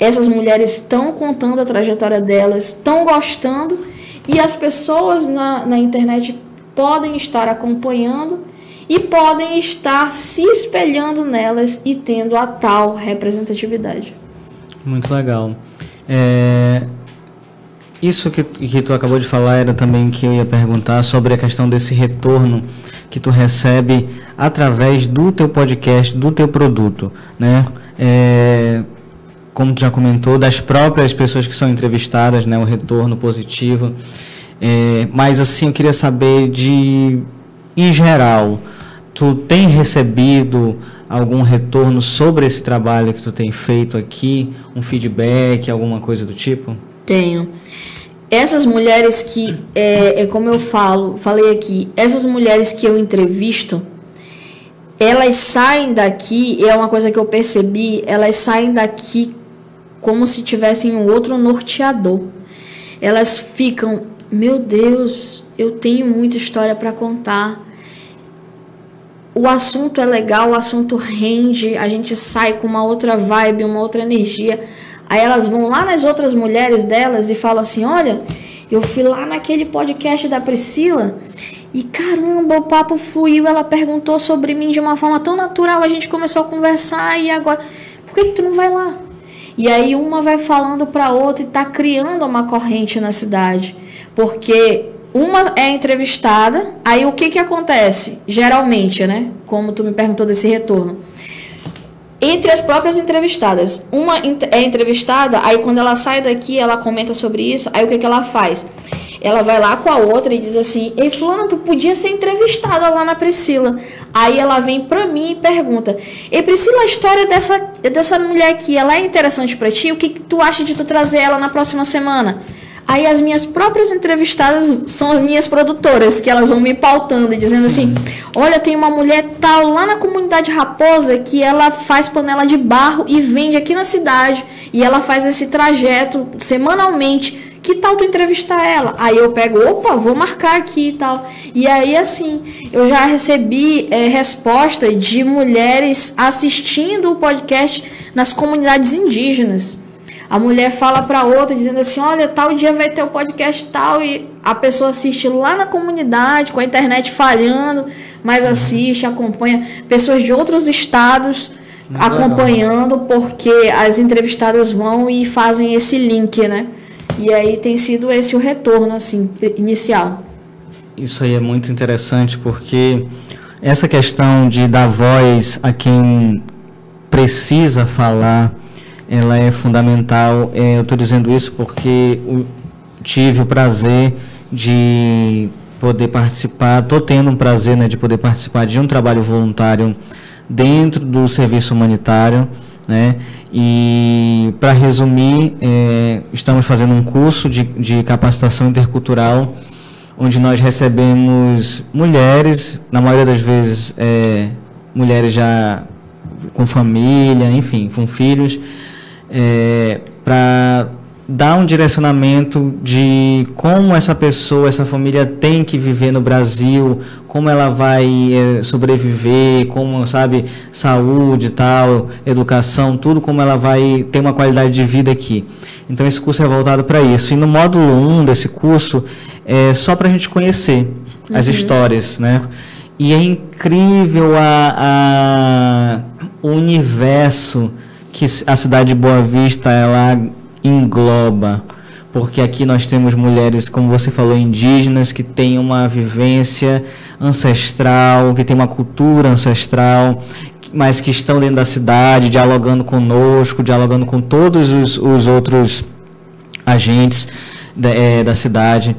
essas mulheres estão contando a trajetória delas, estão gostando e as pessoas na, na internet podem estar acompanhando e podem estar se espelhando nelas e tendo a tal representatividade. Muito legal. É, isso que, que tu acabou de falar era também que eu ia perguntar sobre a questão desse retorno que tu recebe através do teu podcast, do teu produto, né? É, como tu já comentou, das próprias pessoas que são entrevistadas, né, o retorno positivo. É, mas assim, eu queria saber de, em geral, tu tem recebido algum retorno sobre esse trabalho que tu tem feito aqui, um feedback, alguma coisa do tipo? Tenho. Essas mulheres que, é, é como eu falo, falei aqui, essas mulheres que eu entrevisto, elas saem daqui, é uma coisa que eu percebi, elas saem daqui como se tivessem um outro norteador. Elas ficam, meu Deus, eu tenho muita história para contar. O assunto é legal, o assunto rende, a gente sai com uma outra vibe, uma outra energia. Aí elas vão lá nas outras mulheres delas e falam assim: Olha, eu fui lá naquele podcast da Priscila e caramba, o papo fluiu. Ela perguntou sobre mim de uma forma tão natural, a gente começou a conversar e agora, por que, que tu não vai lá? E aí uma vai falando para outra e está criando uma corrente na cidade. Porque uma é entrevistada, aí o que que acontece? Geralmente, né? Como tu me perguntou desse retorno. Entre as próprias entrevistadas, uma é entrevistada, aí quando ela sai daqui, ela comenta sobre isso, aí o que que ela faz? ela vai lá com a outra e diz assim: Ei, Fulano, tu podia ser entrevistada lá na Priscila. Aí ela vem pra mim e pergunta: Ei, Priscila, a história dessa, dessa mulher aqui, ela é interessante para ti? O que, que tu acha de tu trazer ela na próxima semana? Aí as minhas próprias entrevistadas são as minhas produtoras, que elas vão me pautando e dizendo assim: olha, tem uma mulher tal lá na comunidade Raposa que ela faz panela de barro e vende aqui na cidade. E ela faz esse trajeto semanalmente que tal tu entrevistar ela? Aí eu pego, opa, vou marcar aqui e tal. E aí, assim, eu já recebi é, resposta de mulheres assistindo o podcast nas comunidades indígenas. A mulher fala para outra dizendo assim: "Olha, tal dia vai ter o podcast tal" e a pessoa assiste lá na comunidade com a internet falhando, mas assiste, acompanha pessoas de outros estados acompanhando, porque as entrevistadas vão e fazem esse link, né? E aí tem sido esse o retorno, assim, inicial. Isso aí é muito interessante, porque essa questão de dar voz a quem precisa falar, ela é fundamental. É, eu estou dizendo isso porque tive o prazer de poder participar, estou tendo um prazer né, de poder participar de um trabalho voluntário dentro do serviço humanitário. Né? E, para resumir, é, estamos fazendo um curso de, de capacitação intercultural, onde nós recebemos mulheres, na maioria das vezes, é, mulheres já com família, enfim, com filhos, é, para dar um direcionamento de como essa pessoa, essa família tem que viver no Brasil, como ela vai é, sobreviver, como, sabe, saúde tal, educação, tudo como ela vai ter uma qualidade de vida aqui. Então esse curso é voltado para isso. E no módulo 1 desse curso é só para a gente conhecer uhum. as histórias, né? E é incrível a, a, o universo que a cidade de Boa Vista ela engloba, porque aqui nós temos mulheres, como você falou, indígenas que têm uma vivência ancestral, que têm uma cultura ancestral, mas que estão dentro da cidade, dialogando conosco, dialogando com todos os, os outros agentes da, é, da cidade.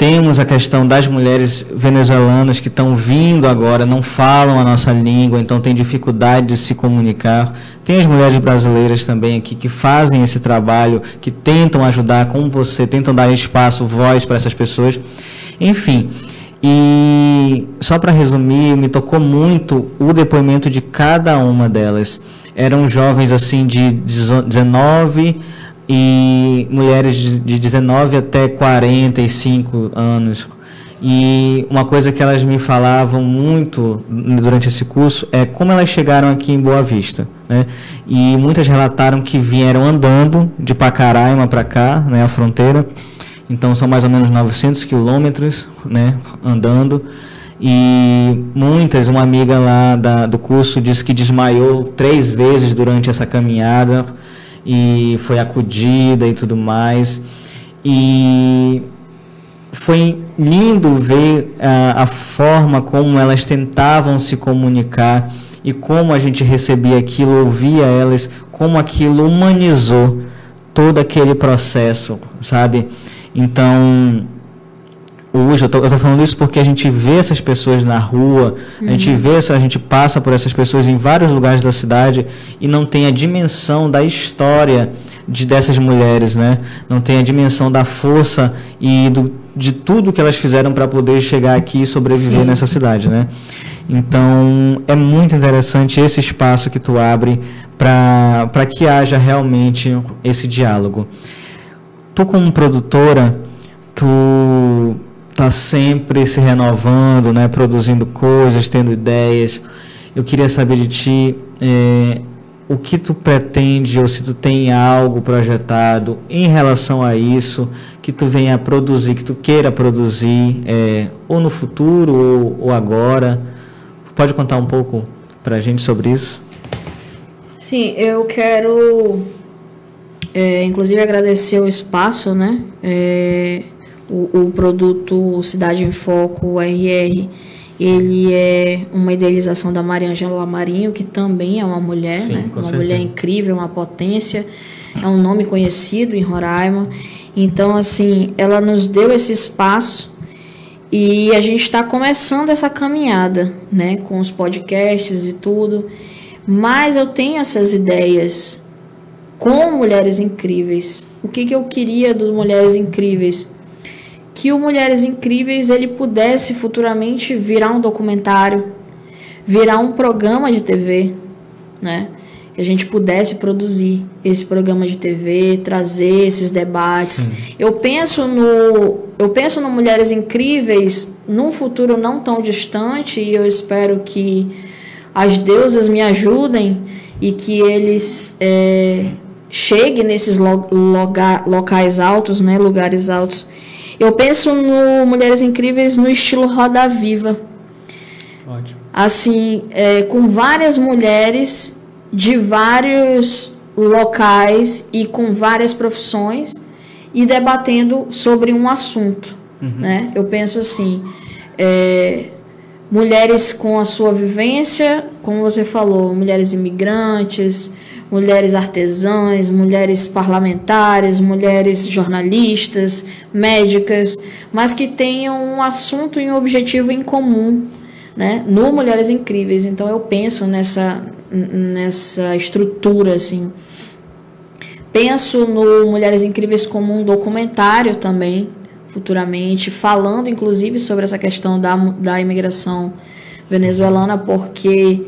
Temos a questão das mulheres venezuelanas que estão vindo agora, não falam a nossa língua, então têm dificuldade de se comunicar. Tem as mulheres brasileiras também aqui que fazem esse trabalho, que tentam ajudar, como você, tentam dar espaço, voz para essas pessoas. Enfim, e só para resumir, me tocou muito o depoimento de cada uma delas. Eram jovens assim de 19 e mulheres de 19 até 45 anos. E uma coisa que elas me falavam muito durante esse curso é como elas chegaram aqui em Boa Vista. Né? E muitas relataram que vieram andando de Pacaraima para cá, né, a fronteira. Então são mais ou menos 900 quilômetros né, andando. E muitas, uma amiga lá da, do curso disse que desmaiou três vezes durante essa caminhada e foi acudida e tudo mais. E foi lindo ver a, a forma como elas tentavam se comunicar e como a gente recebia aquilo, ouvia elas, como aquilo humanizou todo aquele processo, sabe? Então, hoje, eu tô, falando isso porque a gente vê essas pessoas na rua, uhum. a gente uhum. vê, a gente passa por essas pessoas em vários lugares da cidade e não tem a dimensão da história de dessas mulheres, né? Não tem a dimensão da força e do, de tudo que elas fizeram para poder chegar aqui e sobreviver Sim. nessa cidade, né? Então, é muito interessante esse espaço que tu abre para que haja realmente esse diálogo. Tu como produtora, tu está sempre se renovando, né, produzindo coisas, tendo ideias. Eu queria saber de ti é, o que tu pretende ou se tu tem algo projetado em relação a isso que tu venha a produzir, que tu queira produzir, é, ou no futuro ou, ou agora. Pode contar um pouco para a gente sobre isso? Sim, eu quero, é, inclusive, agradecer o espaço, né? É, o, o produto Cidade em Foco, RR, ele é uma idealização da Maria Angela Marinho, que também é uma mulher, Sim, né? uma certeza. mulher incrível, uma potência, é um nome conhecido em Roraima. Então, assim, ela nos deu esse espaço e a gente está começando essa caminhada, né, com os podcasts e tudo. Mas eu tenho essas ideias com mulheres incríveis. O que, que eu queria dos Mulheres Incríveis? Que o Mulheres Incríveis ele pudesse futuramente virar um documentário, virar um programa de TV, né? Que a gente pudesse produzir esse programa de TV, trazer esses debates. Eu penso no eu penso no Mulheres Incríveis num futuro não tão distante e eu espero que as deusas me ajudem e que eles é, cheguem nesses lo, loga, locais altos, né, lugares altos eu penso no Mulheres Incríveis no estilo Roda Viva. Ótimo. Assim, é, com várias mulheres de vários locais e com várias profissões e debatendo sobre um assunto. Uhum. Né? Eu penso assim: é, mulheres com a sua vivência, como você falou, mulheres imigrantes, mulheres artesãs, mulheres parlamentares, mulheres jornalistas, médicas, mas que tenham um assunto e um objetivo em comum, né? No Mulheres Incríveis. Então eu penso nessa nessa estrutura assim. Penso no Mulheres Incríveis como um documentário também, futuramente, falando inclusive sobre essa questão da, da imigração venezuelana, porque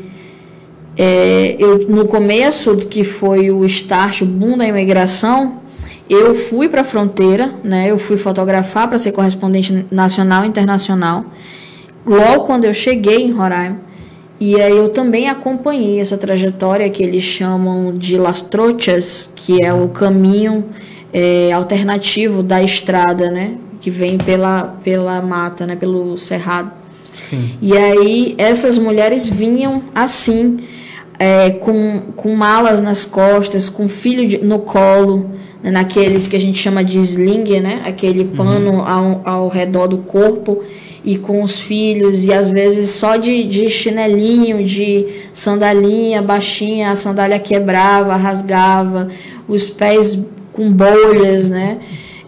é, eu, no começo, que foi o start, o boom da imigração, eu fui para a fronteira, né? Eu fui fotografar para ser correspondente nacional e internacional. Logo quando eu cheguei em Roraima, e aí eu também acompanhei essa trajetória que eles chamam de Las Trochas, que é o caminho é, alternativo da estrada, né? Que vem pela, pela mata, né? Pelo cerrado. Sim. E aí essas mulheres vinham assim é, com, com malas nas costas, com filho de, no colo, né, naqueles que a gente chama de sling, né? Aquele pano uhum. ao, ao redor do corpo e com os filhos, e às vezes só de, de chinelinho, de sandalinha baixinha, a sandália quebrava, rasgava, os pés com bolhas, né?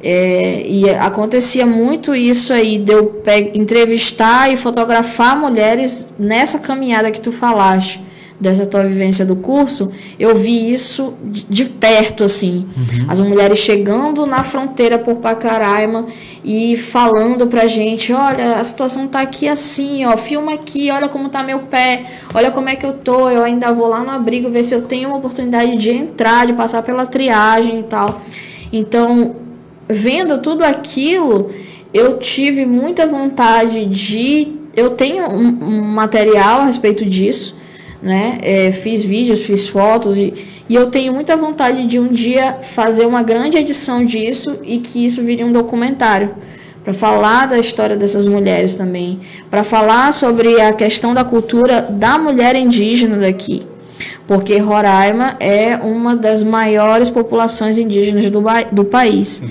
É, e acontecia muito isso aí, de eu entrevistar e fotografar mulheres nessa caminhada que tu falaste dessa tua vivência do curso, eu vi isso de, perto, assim. Uhum. As mulheres chegando na fronteira por Pacaraima e falando pra gente, olha, a situação tá aqui assim, ó, filma aqui, olha como tá meu pé, olha como é que eu tô, eu ainda vou lá no abrigo ver se eu tenho uma oportunidade de entrar, de passar pela triagem e tal. Então, vendo tudo aquilo, eu tive muita vontade de... Eu tenho um, um material a respeito disso, né? É, fiz vídeos, fiz fotos e, e eu tenho muita vontade de um dia fazer uma grande edição disso e que isso vire um documentário para falar da história dessas mulheres também, para falar sobre a questão da cultura da mulher indígena daqui, porque Roraima é uma das maiores populações indígenas do, do país.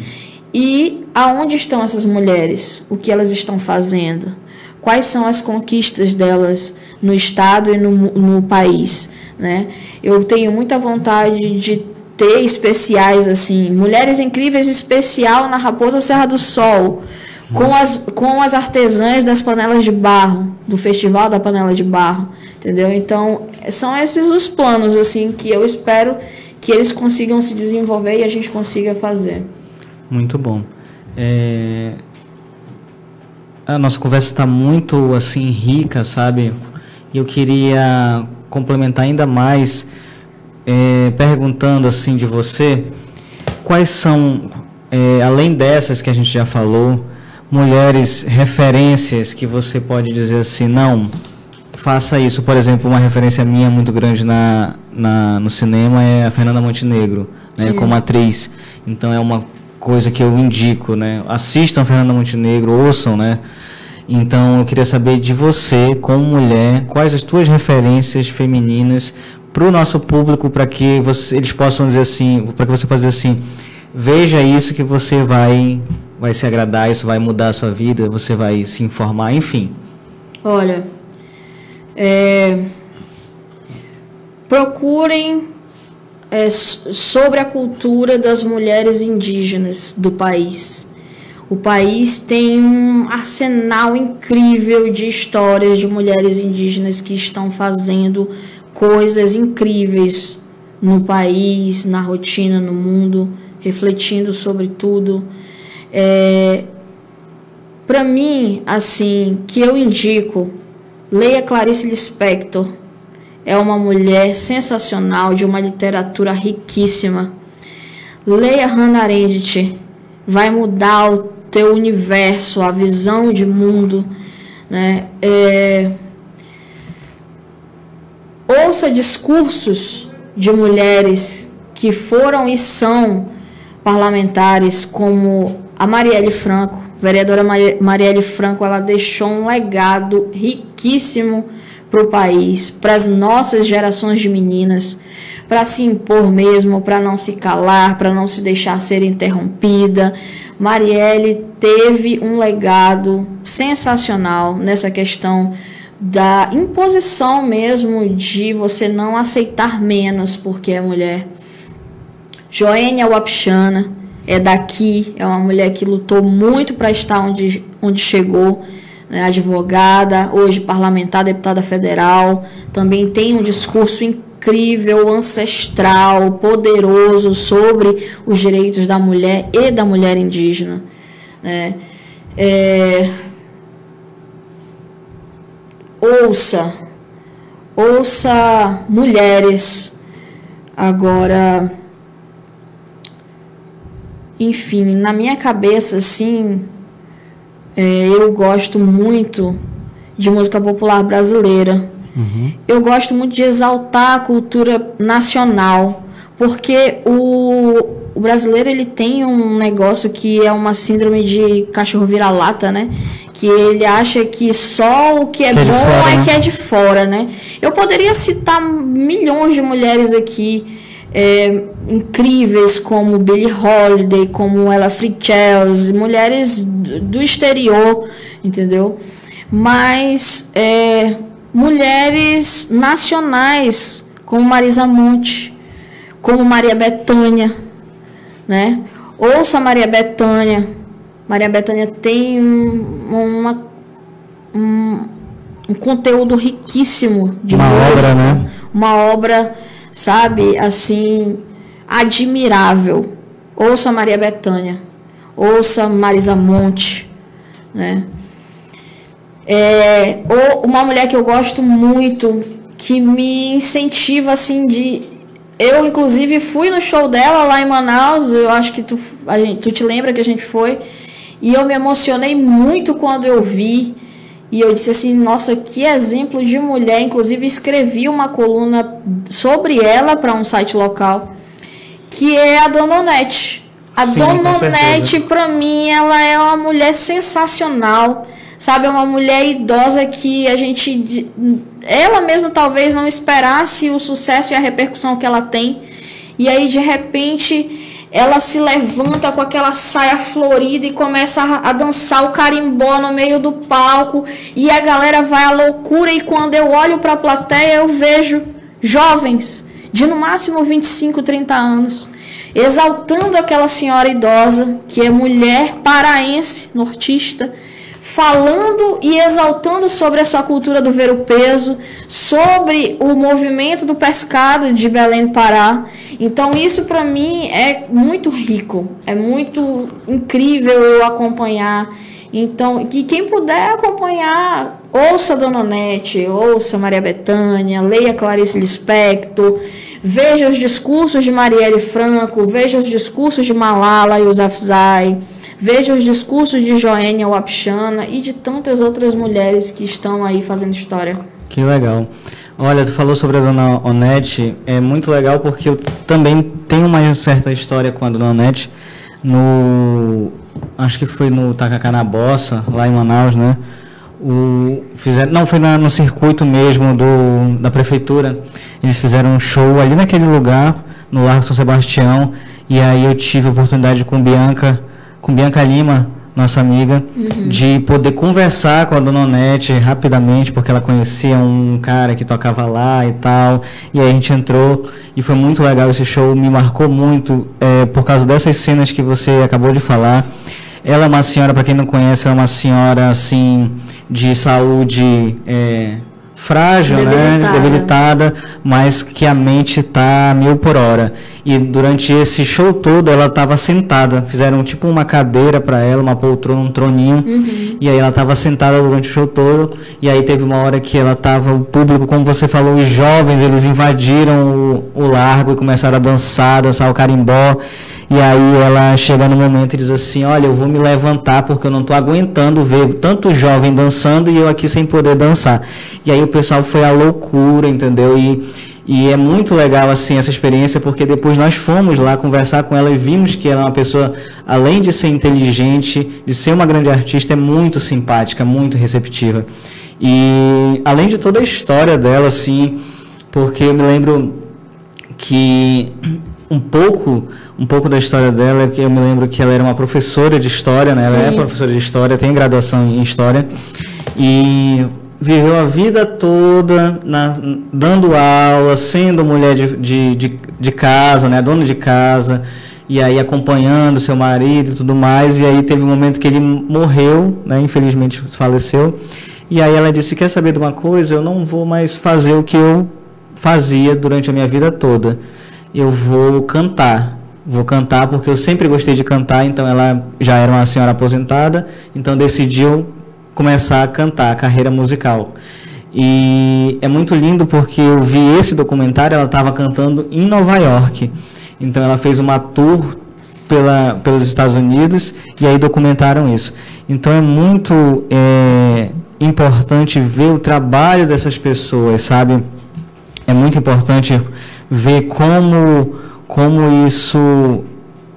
E aonde estão essas mulheres? O que elas estão fazendo? Quais são as conquistas delas? no estado e no, no país, né? Eu tenho muita vontade de ter especiais assim, Mulheres Incríveis especial na Raposa Serra do Sol, com as, com as artesãs das panelas de barro, do Festival da Panela de Barro, entendeu? Então, são esses os planos assim que eu espero que eles consigam se desenvolver e a gente consiga fazer. Muito bom. É... A nossa conversa está muito assim rica, sabe? E eu queria complementar ainda mais, é, perguntando assim de você, quais são, é, além dessas que a gente já falou, mulheres referências que você pode dizer assim, não, faça isso. Por exemplo, uma referência minha muito grande na, na no cinema é a Fernanda Montenegro, né, como atriz. Então é uma coisa que eu indico, né? Assistam Fernanda Montenegro, ouçam, né? Então eu queria saber de você, como mulher, quais as tuas referências femininas para o nosso público, para que você, eles possam dizer assim, para que você possa dizer assim, veja isso que você vai vai se agradar, isso vai mudar a sua vida, você vai se informar, enfim. Olha, é, procurem é, sobre a cultura das mulheres indígenas do país. O país tem um arsenal incrível de histórias de mulheres indígenas que estão fazendo coisas incríveis no país, na rotina, no mundo, refletindo sobre tudo. É, Para mim, assim, que eu indico, leia Clarice Lispector. É uma mulher sensacional, de uma literatura riquíssima. Leia Hannah Arendt, vai mudar o teu universo, a visão de mundo, né? É... Ouça discursos de mulheres que foram e são parlamentares, como a Marielle Franco, a vereadora Marielle Franco, ela deixou um legado riquíssimo para o país, para as nossas gerações de meninas, para se impor mesmo, para não se calar, para não se deixar ser interrompida. Marielle teve um legado sensacional nessa questão da imposição mesmo de você não aceitar menos porque é mulher. Joênia Wapchana é daqui, é uma mulher que lutou muito para estar onde, onde chegou, advogada, hoje parlamentar, deputada federal, também tem um discurso incrível, ancestral, poderoso sobre os direitos da mulher e da mulher indígena. Né. É, ouça, ouça mulheres agora enfim, na minha cabeça, assim, é, eu gosto muito de música popular brasileira. Uhum. Eu gosto muito de exaltar a cultura nacional, porque o, o brasileiro ele tem um negócio que é uma síndrome de cachorro vira-lata, né? Que ele acha que só o que é, que é bom fora, é né? que é de fora, né? Eu poderia citar milhões de mulheres aqui é, incríveis como Billie Holiday, como Ella Fitzgerald, mulheres do exterior, entendeu? Mas é, mulheres nacionais como Marisa Monte, como Maria Bethânia, né? Ouça Maria Bethânia. Maria Bethânia tem um, uma, um, um conteúdo riquíssimo de uma música, obra, né? Uma obra sabe, assim, admirável. Ouça Maria Bethânia, ouça Marisa Monte, né? É, ou uma mulher que eu gosto muito, que me incentiva assim de eu inclusive fui no show dela lá em Manaus, eu acho que tu, a gente, tu te lembra que a gente foi, e eu me emocionei muito quando eu vi e eu disse assim, nossa, que exemplo de mulher. Inclusive escrevi uma coluna sobre ela para um site local, que é a Dona Onete. A Sim, Dona Onete, para mim, ela é uma mulher sensacional. Sabe, é uma mulher idosa que a gente ela mesma talvez não esperasse o sucesso e a repercussão que ela tem. E aí de repente ela se levanta com aquela saia florida e começa a, a, dançar o carimbó no meio do palco. E a galera vai à loucura e quando eu olho para a plateia eu vejo jovens de no máximo 25, 30 anos exaltando aquela senhora idosa que é mulher paraense, nortista, falando e exaltando sobre a sua cultura do ver o peso, sobre o movimento do pescado de Belém do Pará. Então isso para mim é muito rico, é muito incrível eu acompanhar. Então, que quem puder acompanhar, ouça Dona Nete, ouça Maria Bethânia, leia Clarice Lispector, veja os discursos de Marielle Franco, veja os discursos de Malala Yousafzai, Veja os discursos de Joênia Wapchana e de tantas outras mulheres que estão aí fazendo história. Que legal. Olha, tu falou sobre a dona Onete, é muito legal porque eu também tenho uma certa história com a dona Onete no acho que foi no Tacacá na Bossa, lá em Manaus, né? O, fizeram, não, foi na, no circuito mesmo do, da prefeitura. Eles fizeram um show ali naquele lugar, no Largo São Sebastião, e aí eu tive a oportunidade com Bianca com Bianca Lima, nossa amiga, uhum. de poder conversar com a Dona Onete rapidamente, porque ela conhecia um cara que tocava lá e tal. E aí a gente entrou e foi muito legal esse show, me marcou muito é, por causa dessas cenas que você acabou de falar. Ela é uma senhora, para quem não conhece, é uma senhora assim de saúde. É, frágil, né? debilitada. né, debilitada, mas que a mente está mil por hora. E durante esse show todo ela estava sentada, fizeram tipo uma cadeira para ela, uma poltrona, um troninho, uhum. e aí ela estava sentada durante o show todo. E aí teve uma hora que ela estava, o público, como você falou, os jovens, eles invadiram o, o largo e começaram a dançar, dançar o carimbó. E aí ela chega no momento e diz assim: Olha, eu vou me levantar porque eu não estou aguentando ver tanto jovem dançando e eu aqui sem poder dançar. E aí o pessoal foi à loucura, entendeu? E, e é muito legal assim essa experiência porque depois nós fomos lá conversar com ela e vimos que ela é uma pessoa, além de ser inteligente, de ser uma grande artista, é muito simpática, muito receptiva. E além de toda a história dela, assim, porque eu me lembro que um pouco, um pouco da história dela é que eu me lembro que ela era uma professora de história, né? Ela é professora de história, tem graduação em história e viveu a vida toda na, dando aula, sendo mulher de, de, de, de, casa, né? Dona de casa e aí acompanhando seu marido e tudo mais e aí teve um momento que ele morreu, né? Infelizmente faleceu e aí ela disse quer saber de uma coisa? Eu não vou mais fazer o que eu fazia durante a minha vida toda eu vou cantar. Vou cantar porque eu sempre gostei de cantar, então ela já era uma senhora aposentada, então decidiu começar a cantar, a carreira musical. E é muito lindo porque eu vi esse documentário, ela estava cantando em Nova York. Então ela fez uma tour pela, pelos Estados Unidos e aí documentaram isso. Então é muito é, importante ver o trabalho dessas pessoas, sabe? É muito importante ver como, como isso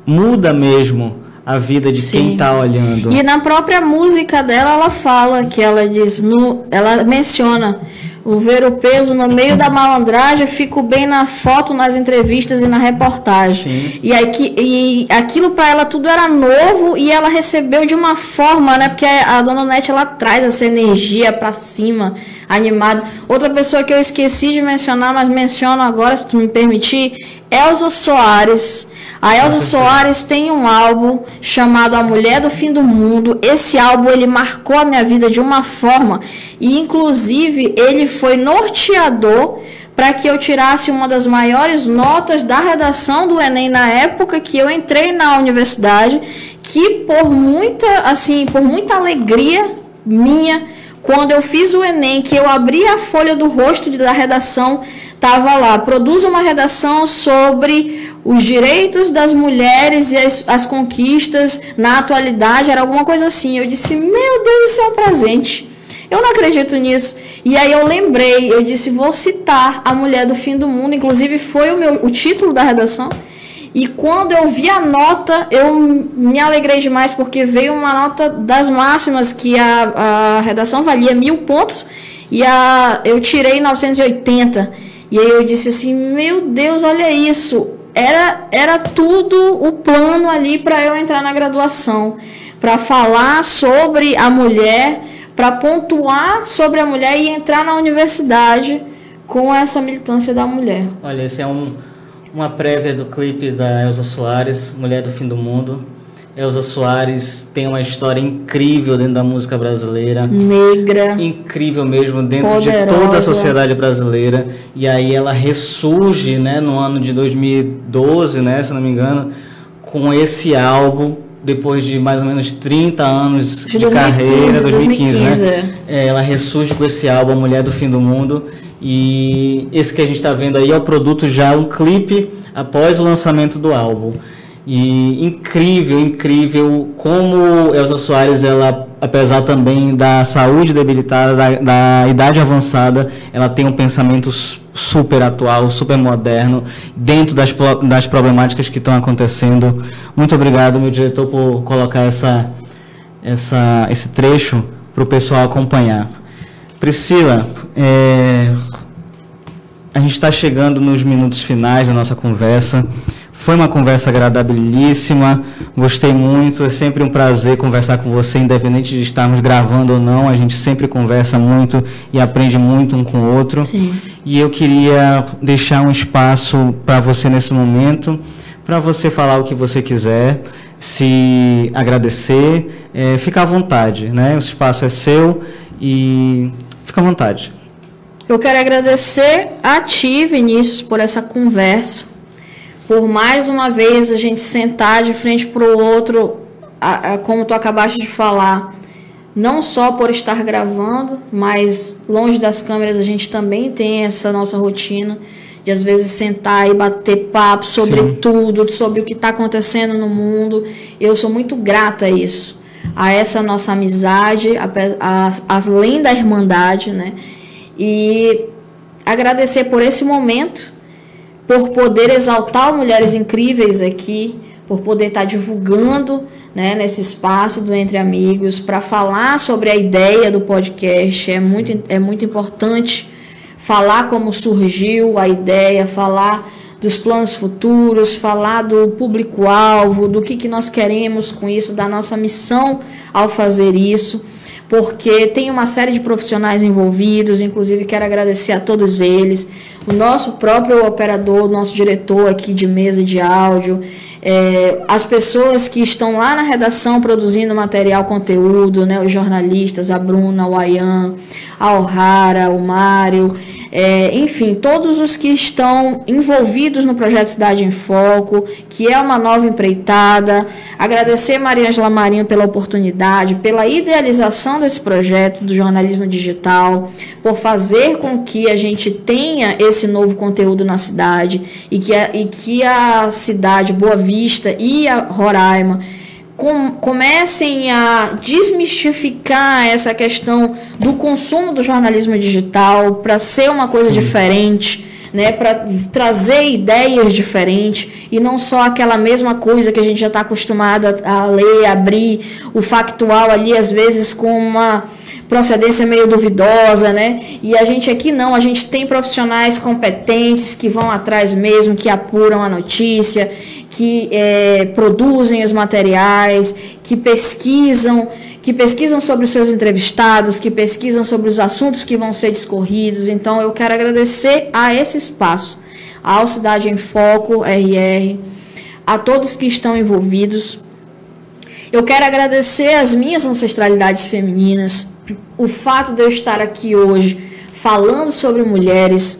muda mesmo a vida de Sim. quem está olhando. E na própria música dela, ela fala que ela diz, no, ela menciona o ver o peso no meio da malandragem, fico bem na foto, nas entrevistas e na reportagem. Sim. E, aí, e aquilo para ela tudo era novo e ela recebeu de uma forma, né? Porque a dona Nete ela traz essa energia para cima, animada. Outra pessoa que eu esqueci de mencionar, mas menciono agora, se tu me permitir, Elza Soares a Elza Soares tem um álbum chamado A Mulher do Fim do Mundo. Esse álbum ele marcou a minha vida de uma forma e inclusive ele foi norteador para que eu tirasse uma das maiores notas da redação do ENEM na época que eu entrei na universidade, que por muita assim, por muita alegria minha, quando eu fiz o ENEM, que eu abri a folha do rosto da redação, tava lá, produz uma redação sobre os direitos das mulheres e as, as conquistas na atualidade, era alguma coisa assim. Eu disse, meu Deus, isso é um presente. Eu não acredito nisso. E aí eu lembrei, eu disse, vou citar a mulher do fim do mundo, inclusive foi o meu o título da redação. E quando eu vi a nota, eu me alegrei demais, porque veio uma nota das máximas, que a, a redação valia mil pontos, e a, eu tirei 980. E aí eu disse assim, meu Deus, olha isso era, era tudo o plano ali para eu entrar na graduação, para falar sobre a mulher, para pontuar sobre a mulher e entrar na universidade com essa militância da mulher. Olha, esse é um, uma prévia do clipe da Elza Soares, Mulher do Fim do Mundo. Elza Soares tem uma história incrível dentro da música brasileira. Negra. Incrível mesmo dentro poderosa. de toda a sociedade brasileira. E aí ela ressurge, né, no ano de 2012, né, se não me engano, com esse álbum depois de mais ou menos 30 anos de, de 2015, carreira, 2015, 2015 né? É. ela ressurge com esse álbum, A Mulher do Fim do Mundo. E esse que a gente está vendo aí é o produto já, um clipe após o lançamento do álbum. E incrível, incrível como Elza Soares, ela, apesar também da saúde debilitada, da, da idade avançada, ela tem um pensamento super atual, super moderno, dentro das, das problemáticas que estão acontecendo. Muito obrigado, meu diretor, por colocar essa, essa, esse trecho para o pessoal acompanhar. Priscila, é, a gente está chegando nos minutos finais da nossa conversa. Foi uma conversa agradabilíssima, gostei muito. É sempre um prazer conversar com você, independente de estarmos gravando ou não. A gente sempre conversa muito e aprende muito um com o outro. Sim. E eu queria deixar um espaço para você nesse momento, para você falar o que você quiser, se agradecer, é, fica à vontade, né? O espaço é seu e fica à vontade. Eu quero agradecer a ti, Vinícius, por essa conversa por mais uma vez a gente sentar de frente para o outro, a, a, como tu acabaste de falar, não só por estar gravando, mas longe das câmeras a gente também tem essa nossa rotina de às vezes sentar e bater papo sobre Sim. tudo, sobre o que está acontecendo no mundo. Eu sou muito grata a isso, a essa nossa amizade, a, a, além da irmandade, né? E agradecer por esse momento por poder exaltar mulheres incríveis aqui, por poder estar divulgando né, nesse espaço do Entre Amigos, para falar sobre a ideia do podcast. É muito, é muito importante falar como surgiu a ideia, falar dos planos futuros, falar do público-alvo, do que, que nós queremos com isso, da nossa missão ao fazer isso porque tem uma série de profissionais envolvidos, inclusive quero agradecer a todos eles, o nosso próprio operador, o nosso diretor aqui de mesa de áudio, é, as pessoas que estão lá na redação produzindo material, conteúdo, né, os jornalistas, a Bruna, o Ayan, a O'Hara, o Mário, é, enfim, todos os que estão envolvidos no projeto Cidade em Foco, que é uma nova empreitada. Agradecer Maria Angela Marinho pela oportunidade, pela idealização desse projeto do jornalismo digital, por fazer com que a gente tenha esse novo conteúdo na cidade e que a, e que a cidade Boa Vista e a Roraima com, comecem a desmistificar essa questão do consumo do jornalismo digital para ser uma coisa Sim. diferente, né, para trazer ideias diferentes e não só aquela mesma coisa que a gente já está acostumado a, a ler, abrir o factual ali às vezes com uma procedência meio duvidosa, né? E a gente aqui não, a gente tem profissionais competentes que vão atrás mesmo, que apuram a notícia, que é, produzem os materiais, que pesquisam, que pesquisam sobre os seus entrevistados, que pesquisam sobre os assuntos que vão ser discorridos. Então eu quero agradecer a esse espaço, ao Cidade em Foco, RR, a todos que estão envolvidos. Eu quero agradecer as minhas ancestralidades femininas, o fato de eu estar aqui hoje falando sobre mulheres,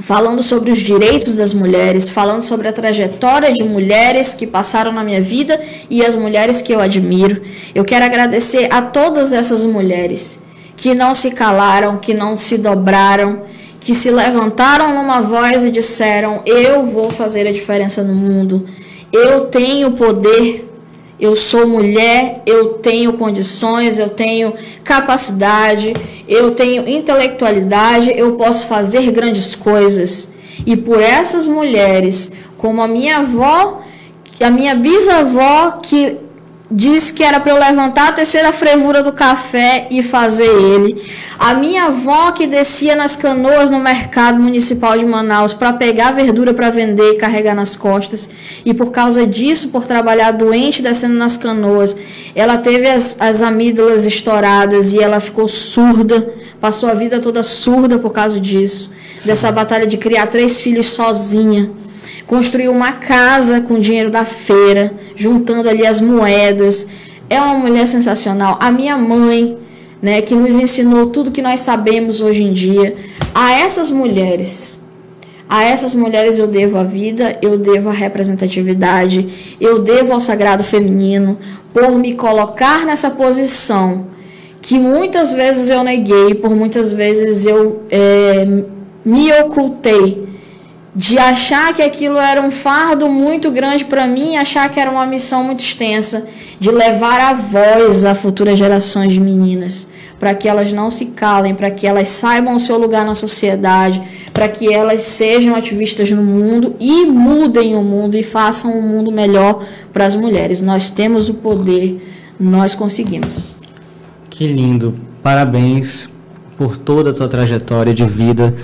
falando sobre os direitos das mulheres, falando sobre a trajetória de mulheres que passaram na minha vida e as mulheres que eu admiro. Eu quero agradecer a todas essas mulheres que não se calaram, que não se dobraram, que se levantaram numa voz e disseram: Eu vou fazer a diferença no mundo. Eu tenho poder eu sou mulher, eu tenho condições, eu tenho capacidade, eu tenho intelectualidade, eu posso fazer grandes coisas. E por essas mulheres, como a minha avó, a minha bisavó, que disse que era para eu levantar a terceira frevura do café e fazer ele. A minha avó que descia nas canoas no mercado municipal de Manaus para pegar verdura para vender e carregar nas costas. E por causa disso, por trabalhar doente descendo nas canoas, ela teve as, as amígdalas estouradas e ela ficou surda. Passou a vida toda surda por causa disso. Dessa batalha de criar três filhos sozinha construiu uma casa com dinheiro da feira, juntando ali as moedas. É uma mulher sensacional. A minha mãe, né, que nos ensinou tudo que nós sabemos hoje em dia. A essas mulheres, a essas mulheres eu devo a vida, eu devo a representatividade, eu devo ao sagrado feminino por me colocar nessa posição que muitas vezes eu neguei, por muitas vezes eu é, me ocultei de achar que aquilo era um fardo muito grande para mim, achar que era uma missão muito extensa, de levar a voz a futuras gerações de meninas, para que elas não se calem, para que elas saibam o seu lugar na sociedade, para que elas sejam ativistas no mundo e mudem o mundo e façam um mundo melhor para as mulheres. Nós temos o poder, nós conseguimos. Que lindo. Parabéns por toda a tua trajetória de vida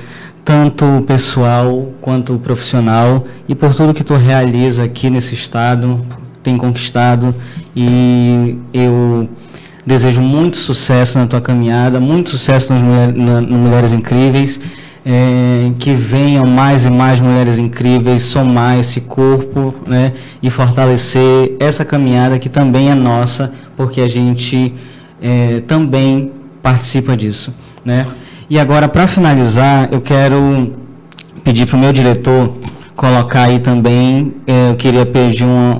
tanto pessoal quanto profissional e por tudo que tu realiza aqui nesse estado, tem conquistado e eu desejo muito sucesso na tua caminhada, muito sucesso nas mulher, na, nas Mulheres Incríveis, é, que venham mais e mais mulheres incríveis somar esse corpo né, e fortalecer essa caminhada que também é nossa, porque a gente é, também participa disso. Né? E agora, para finalizar, eu quero pedir para o meu diretor colocar aí também, é, eu queria pedir uma,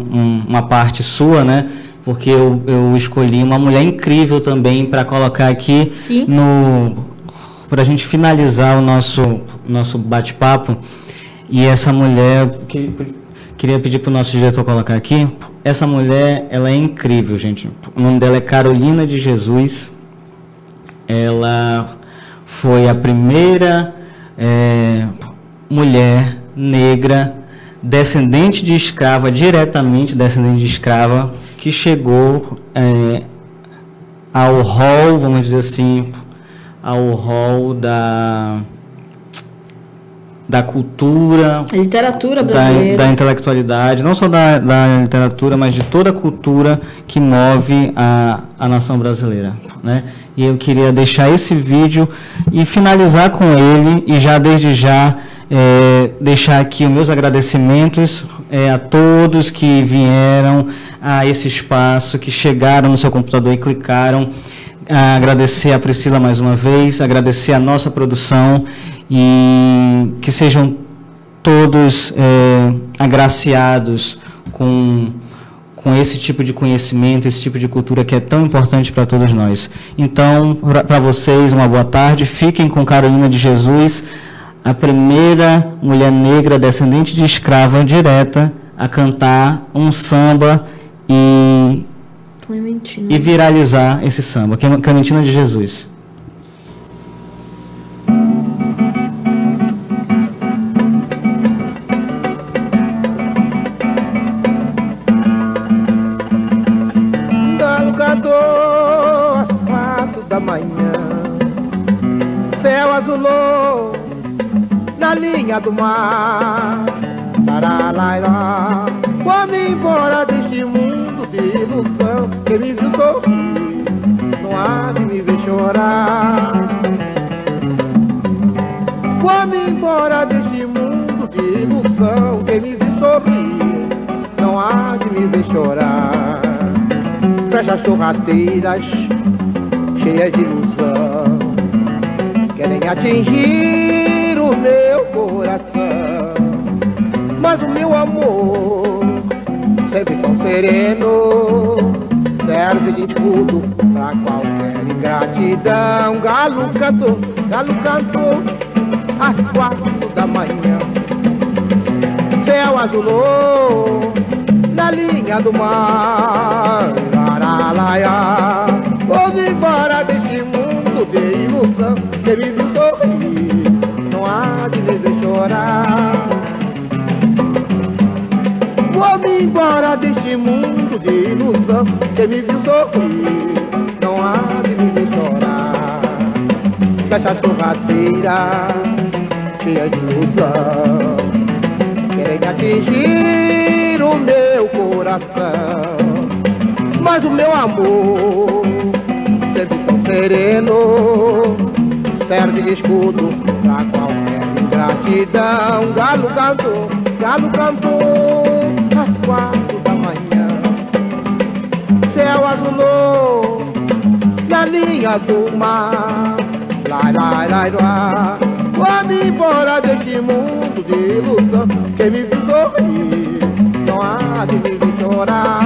uma parte sua, né? Porque eu, eu escolhi uma mulher incrível também para colocar aqui Sim. no para a gente finalizar o nosso nosso bate-papo. E essa mulher, que, queria pedir para o nosso diretor colocar aqui. Essa mulher, ela é incrível, gente. O nome dela é Carolina de Jesus. Ela foi a primeira é, mulher negra descendente de escrava, diretamente descendente de escrava, que chegou é, ao rol, vamos dizer assim, ao rol da da cultura, literatura da, brasileira. da intelectualidade, não só da, da literatura, mas de toda a cultura que move a, a nação brasileira. Né? E eu queria deixar esse vídeo e finalizar com ele, e já desde já é, deixar aqui os meus agradecimentos é, a todos que vieram a esse espaço, que chegaram no seu computador e clicaram. Agradecer a Priscila mais uma vez, agradecer a nossa produção e que sejam todos é, agraciados com, com esse tipo de conhecimento, esse tipo de cultura que é tão importante para todos nós. Então, para vocês, uma boa tarde. Fiquem com Carolina de Jesus, a primeira mulher negra descendente de escrava direta a cantar um samba e, e viralizar esse samba, que é Clementina de Jesus. azulou na linha do mar. Embora deste mundo de ilusão. Quem me viu sorrir, não há de me ver chorar. Fecha as torradeiras, cheias de ilusão querem atingir o meu coração. Mas o meu amor, sempre tão sereno, serve de escudo pra qualquer ingratidão. Galo cantou, galo cantou, às quatro da manhã. Céu azulou na linha do mar. Laralaia, vou embora deste mundo de ilusão que me viu sorrir, não há de me chorar. Vou-me embora deste mundo de ilusão, que me viu sorrir, não há de me chorar. Fecha a cheia de ilusão, querem atingir o meu coração. Mas o meu amor, sempre tão sereno, serve de escudo pra qualquer ingratidão. Galo cantou, galo cantou às quatro da manhã. Céu azulou na linha do mar. Lai, lai, lai, lai. Vá-me embora deste mundo de ilusão. Quem me viu sorrir, não há de me chorar.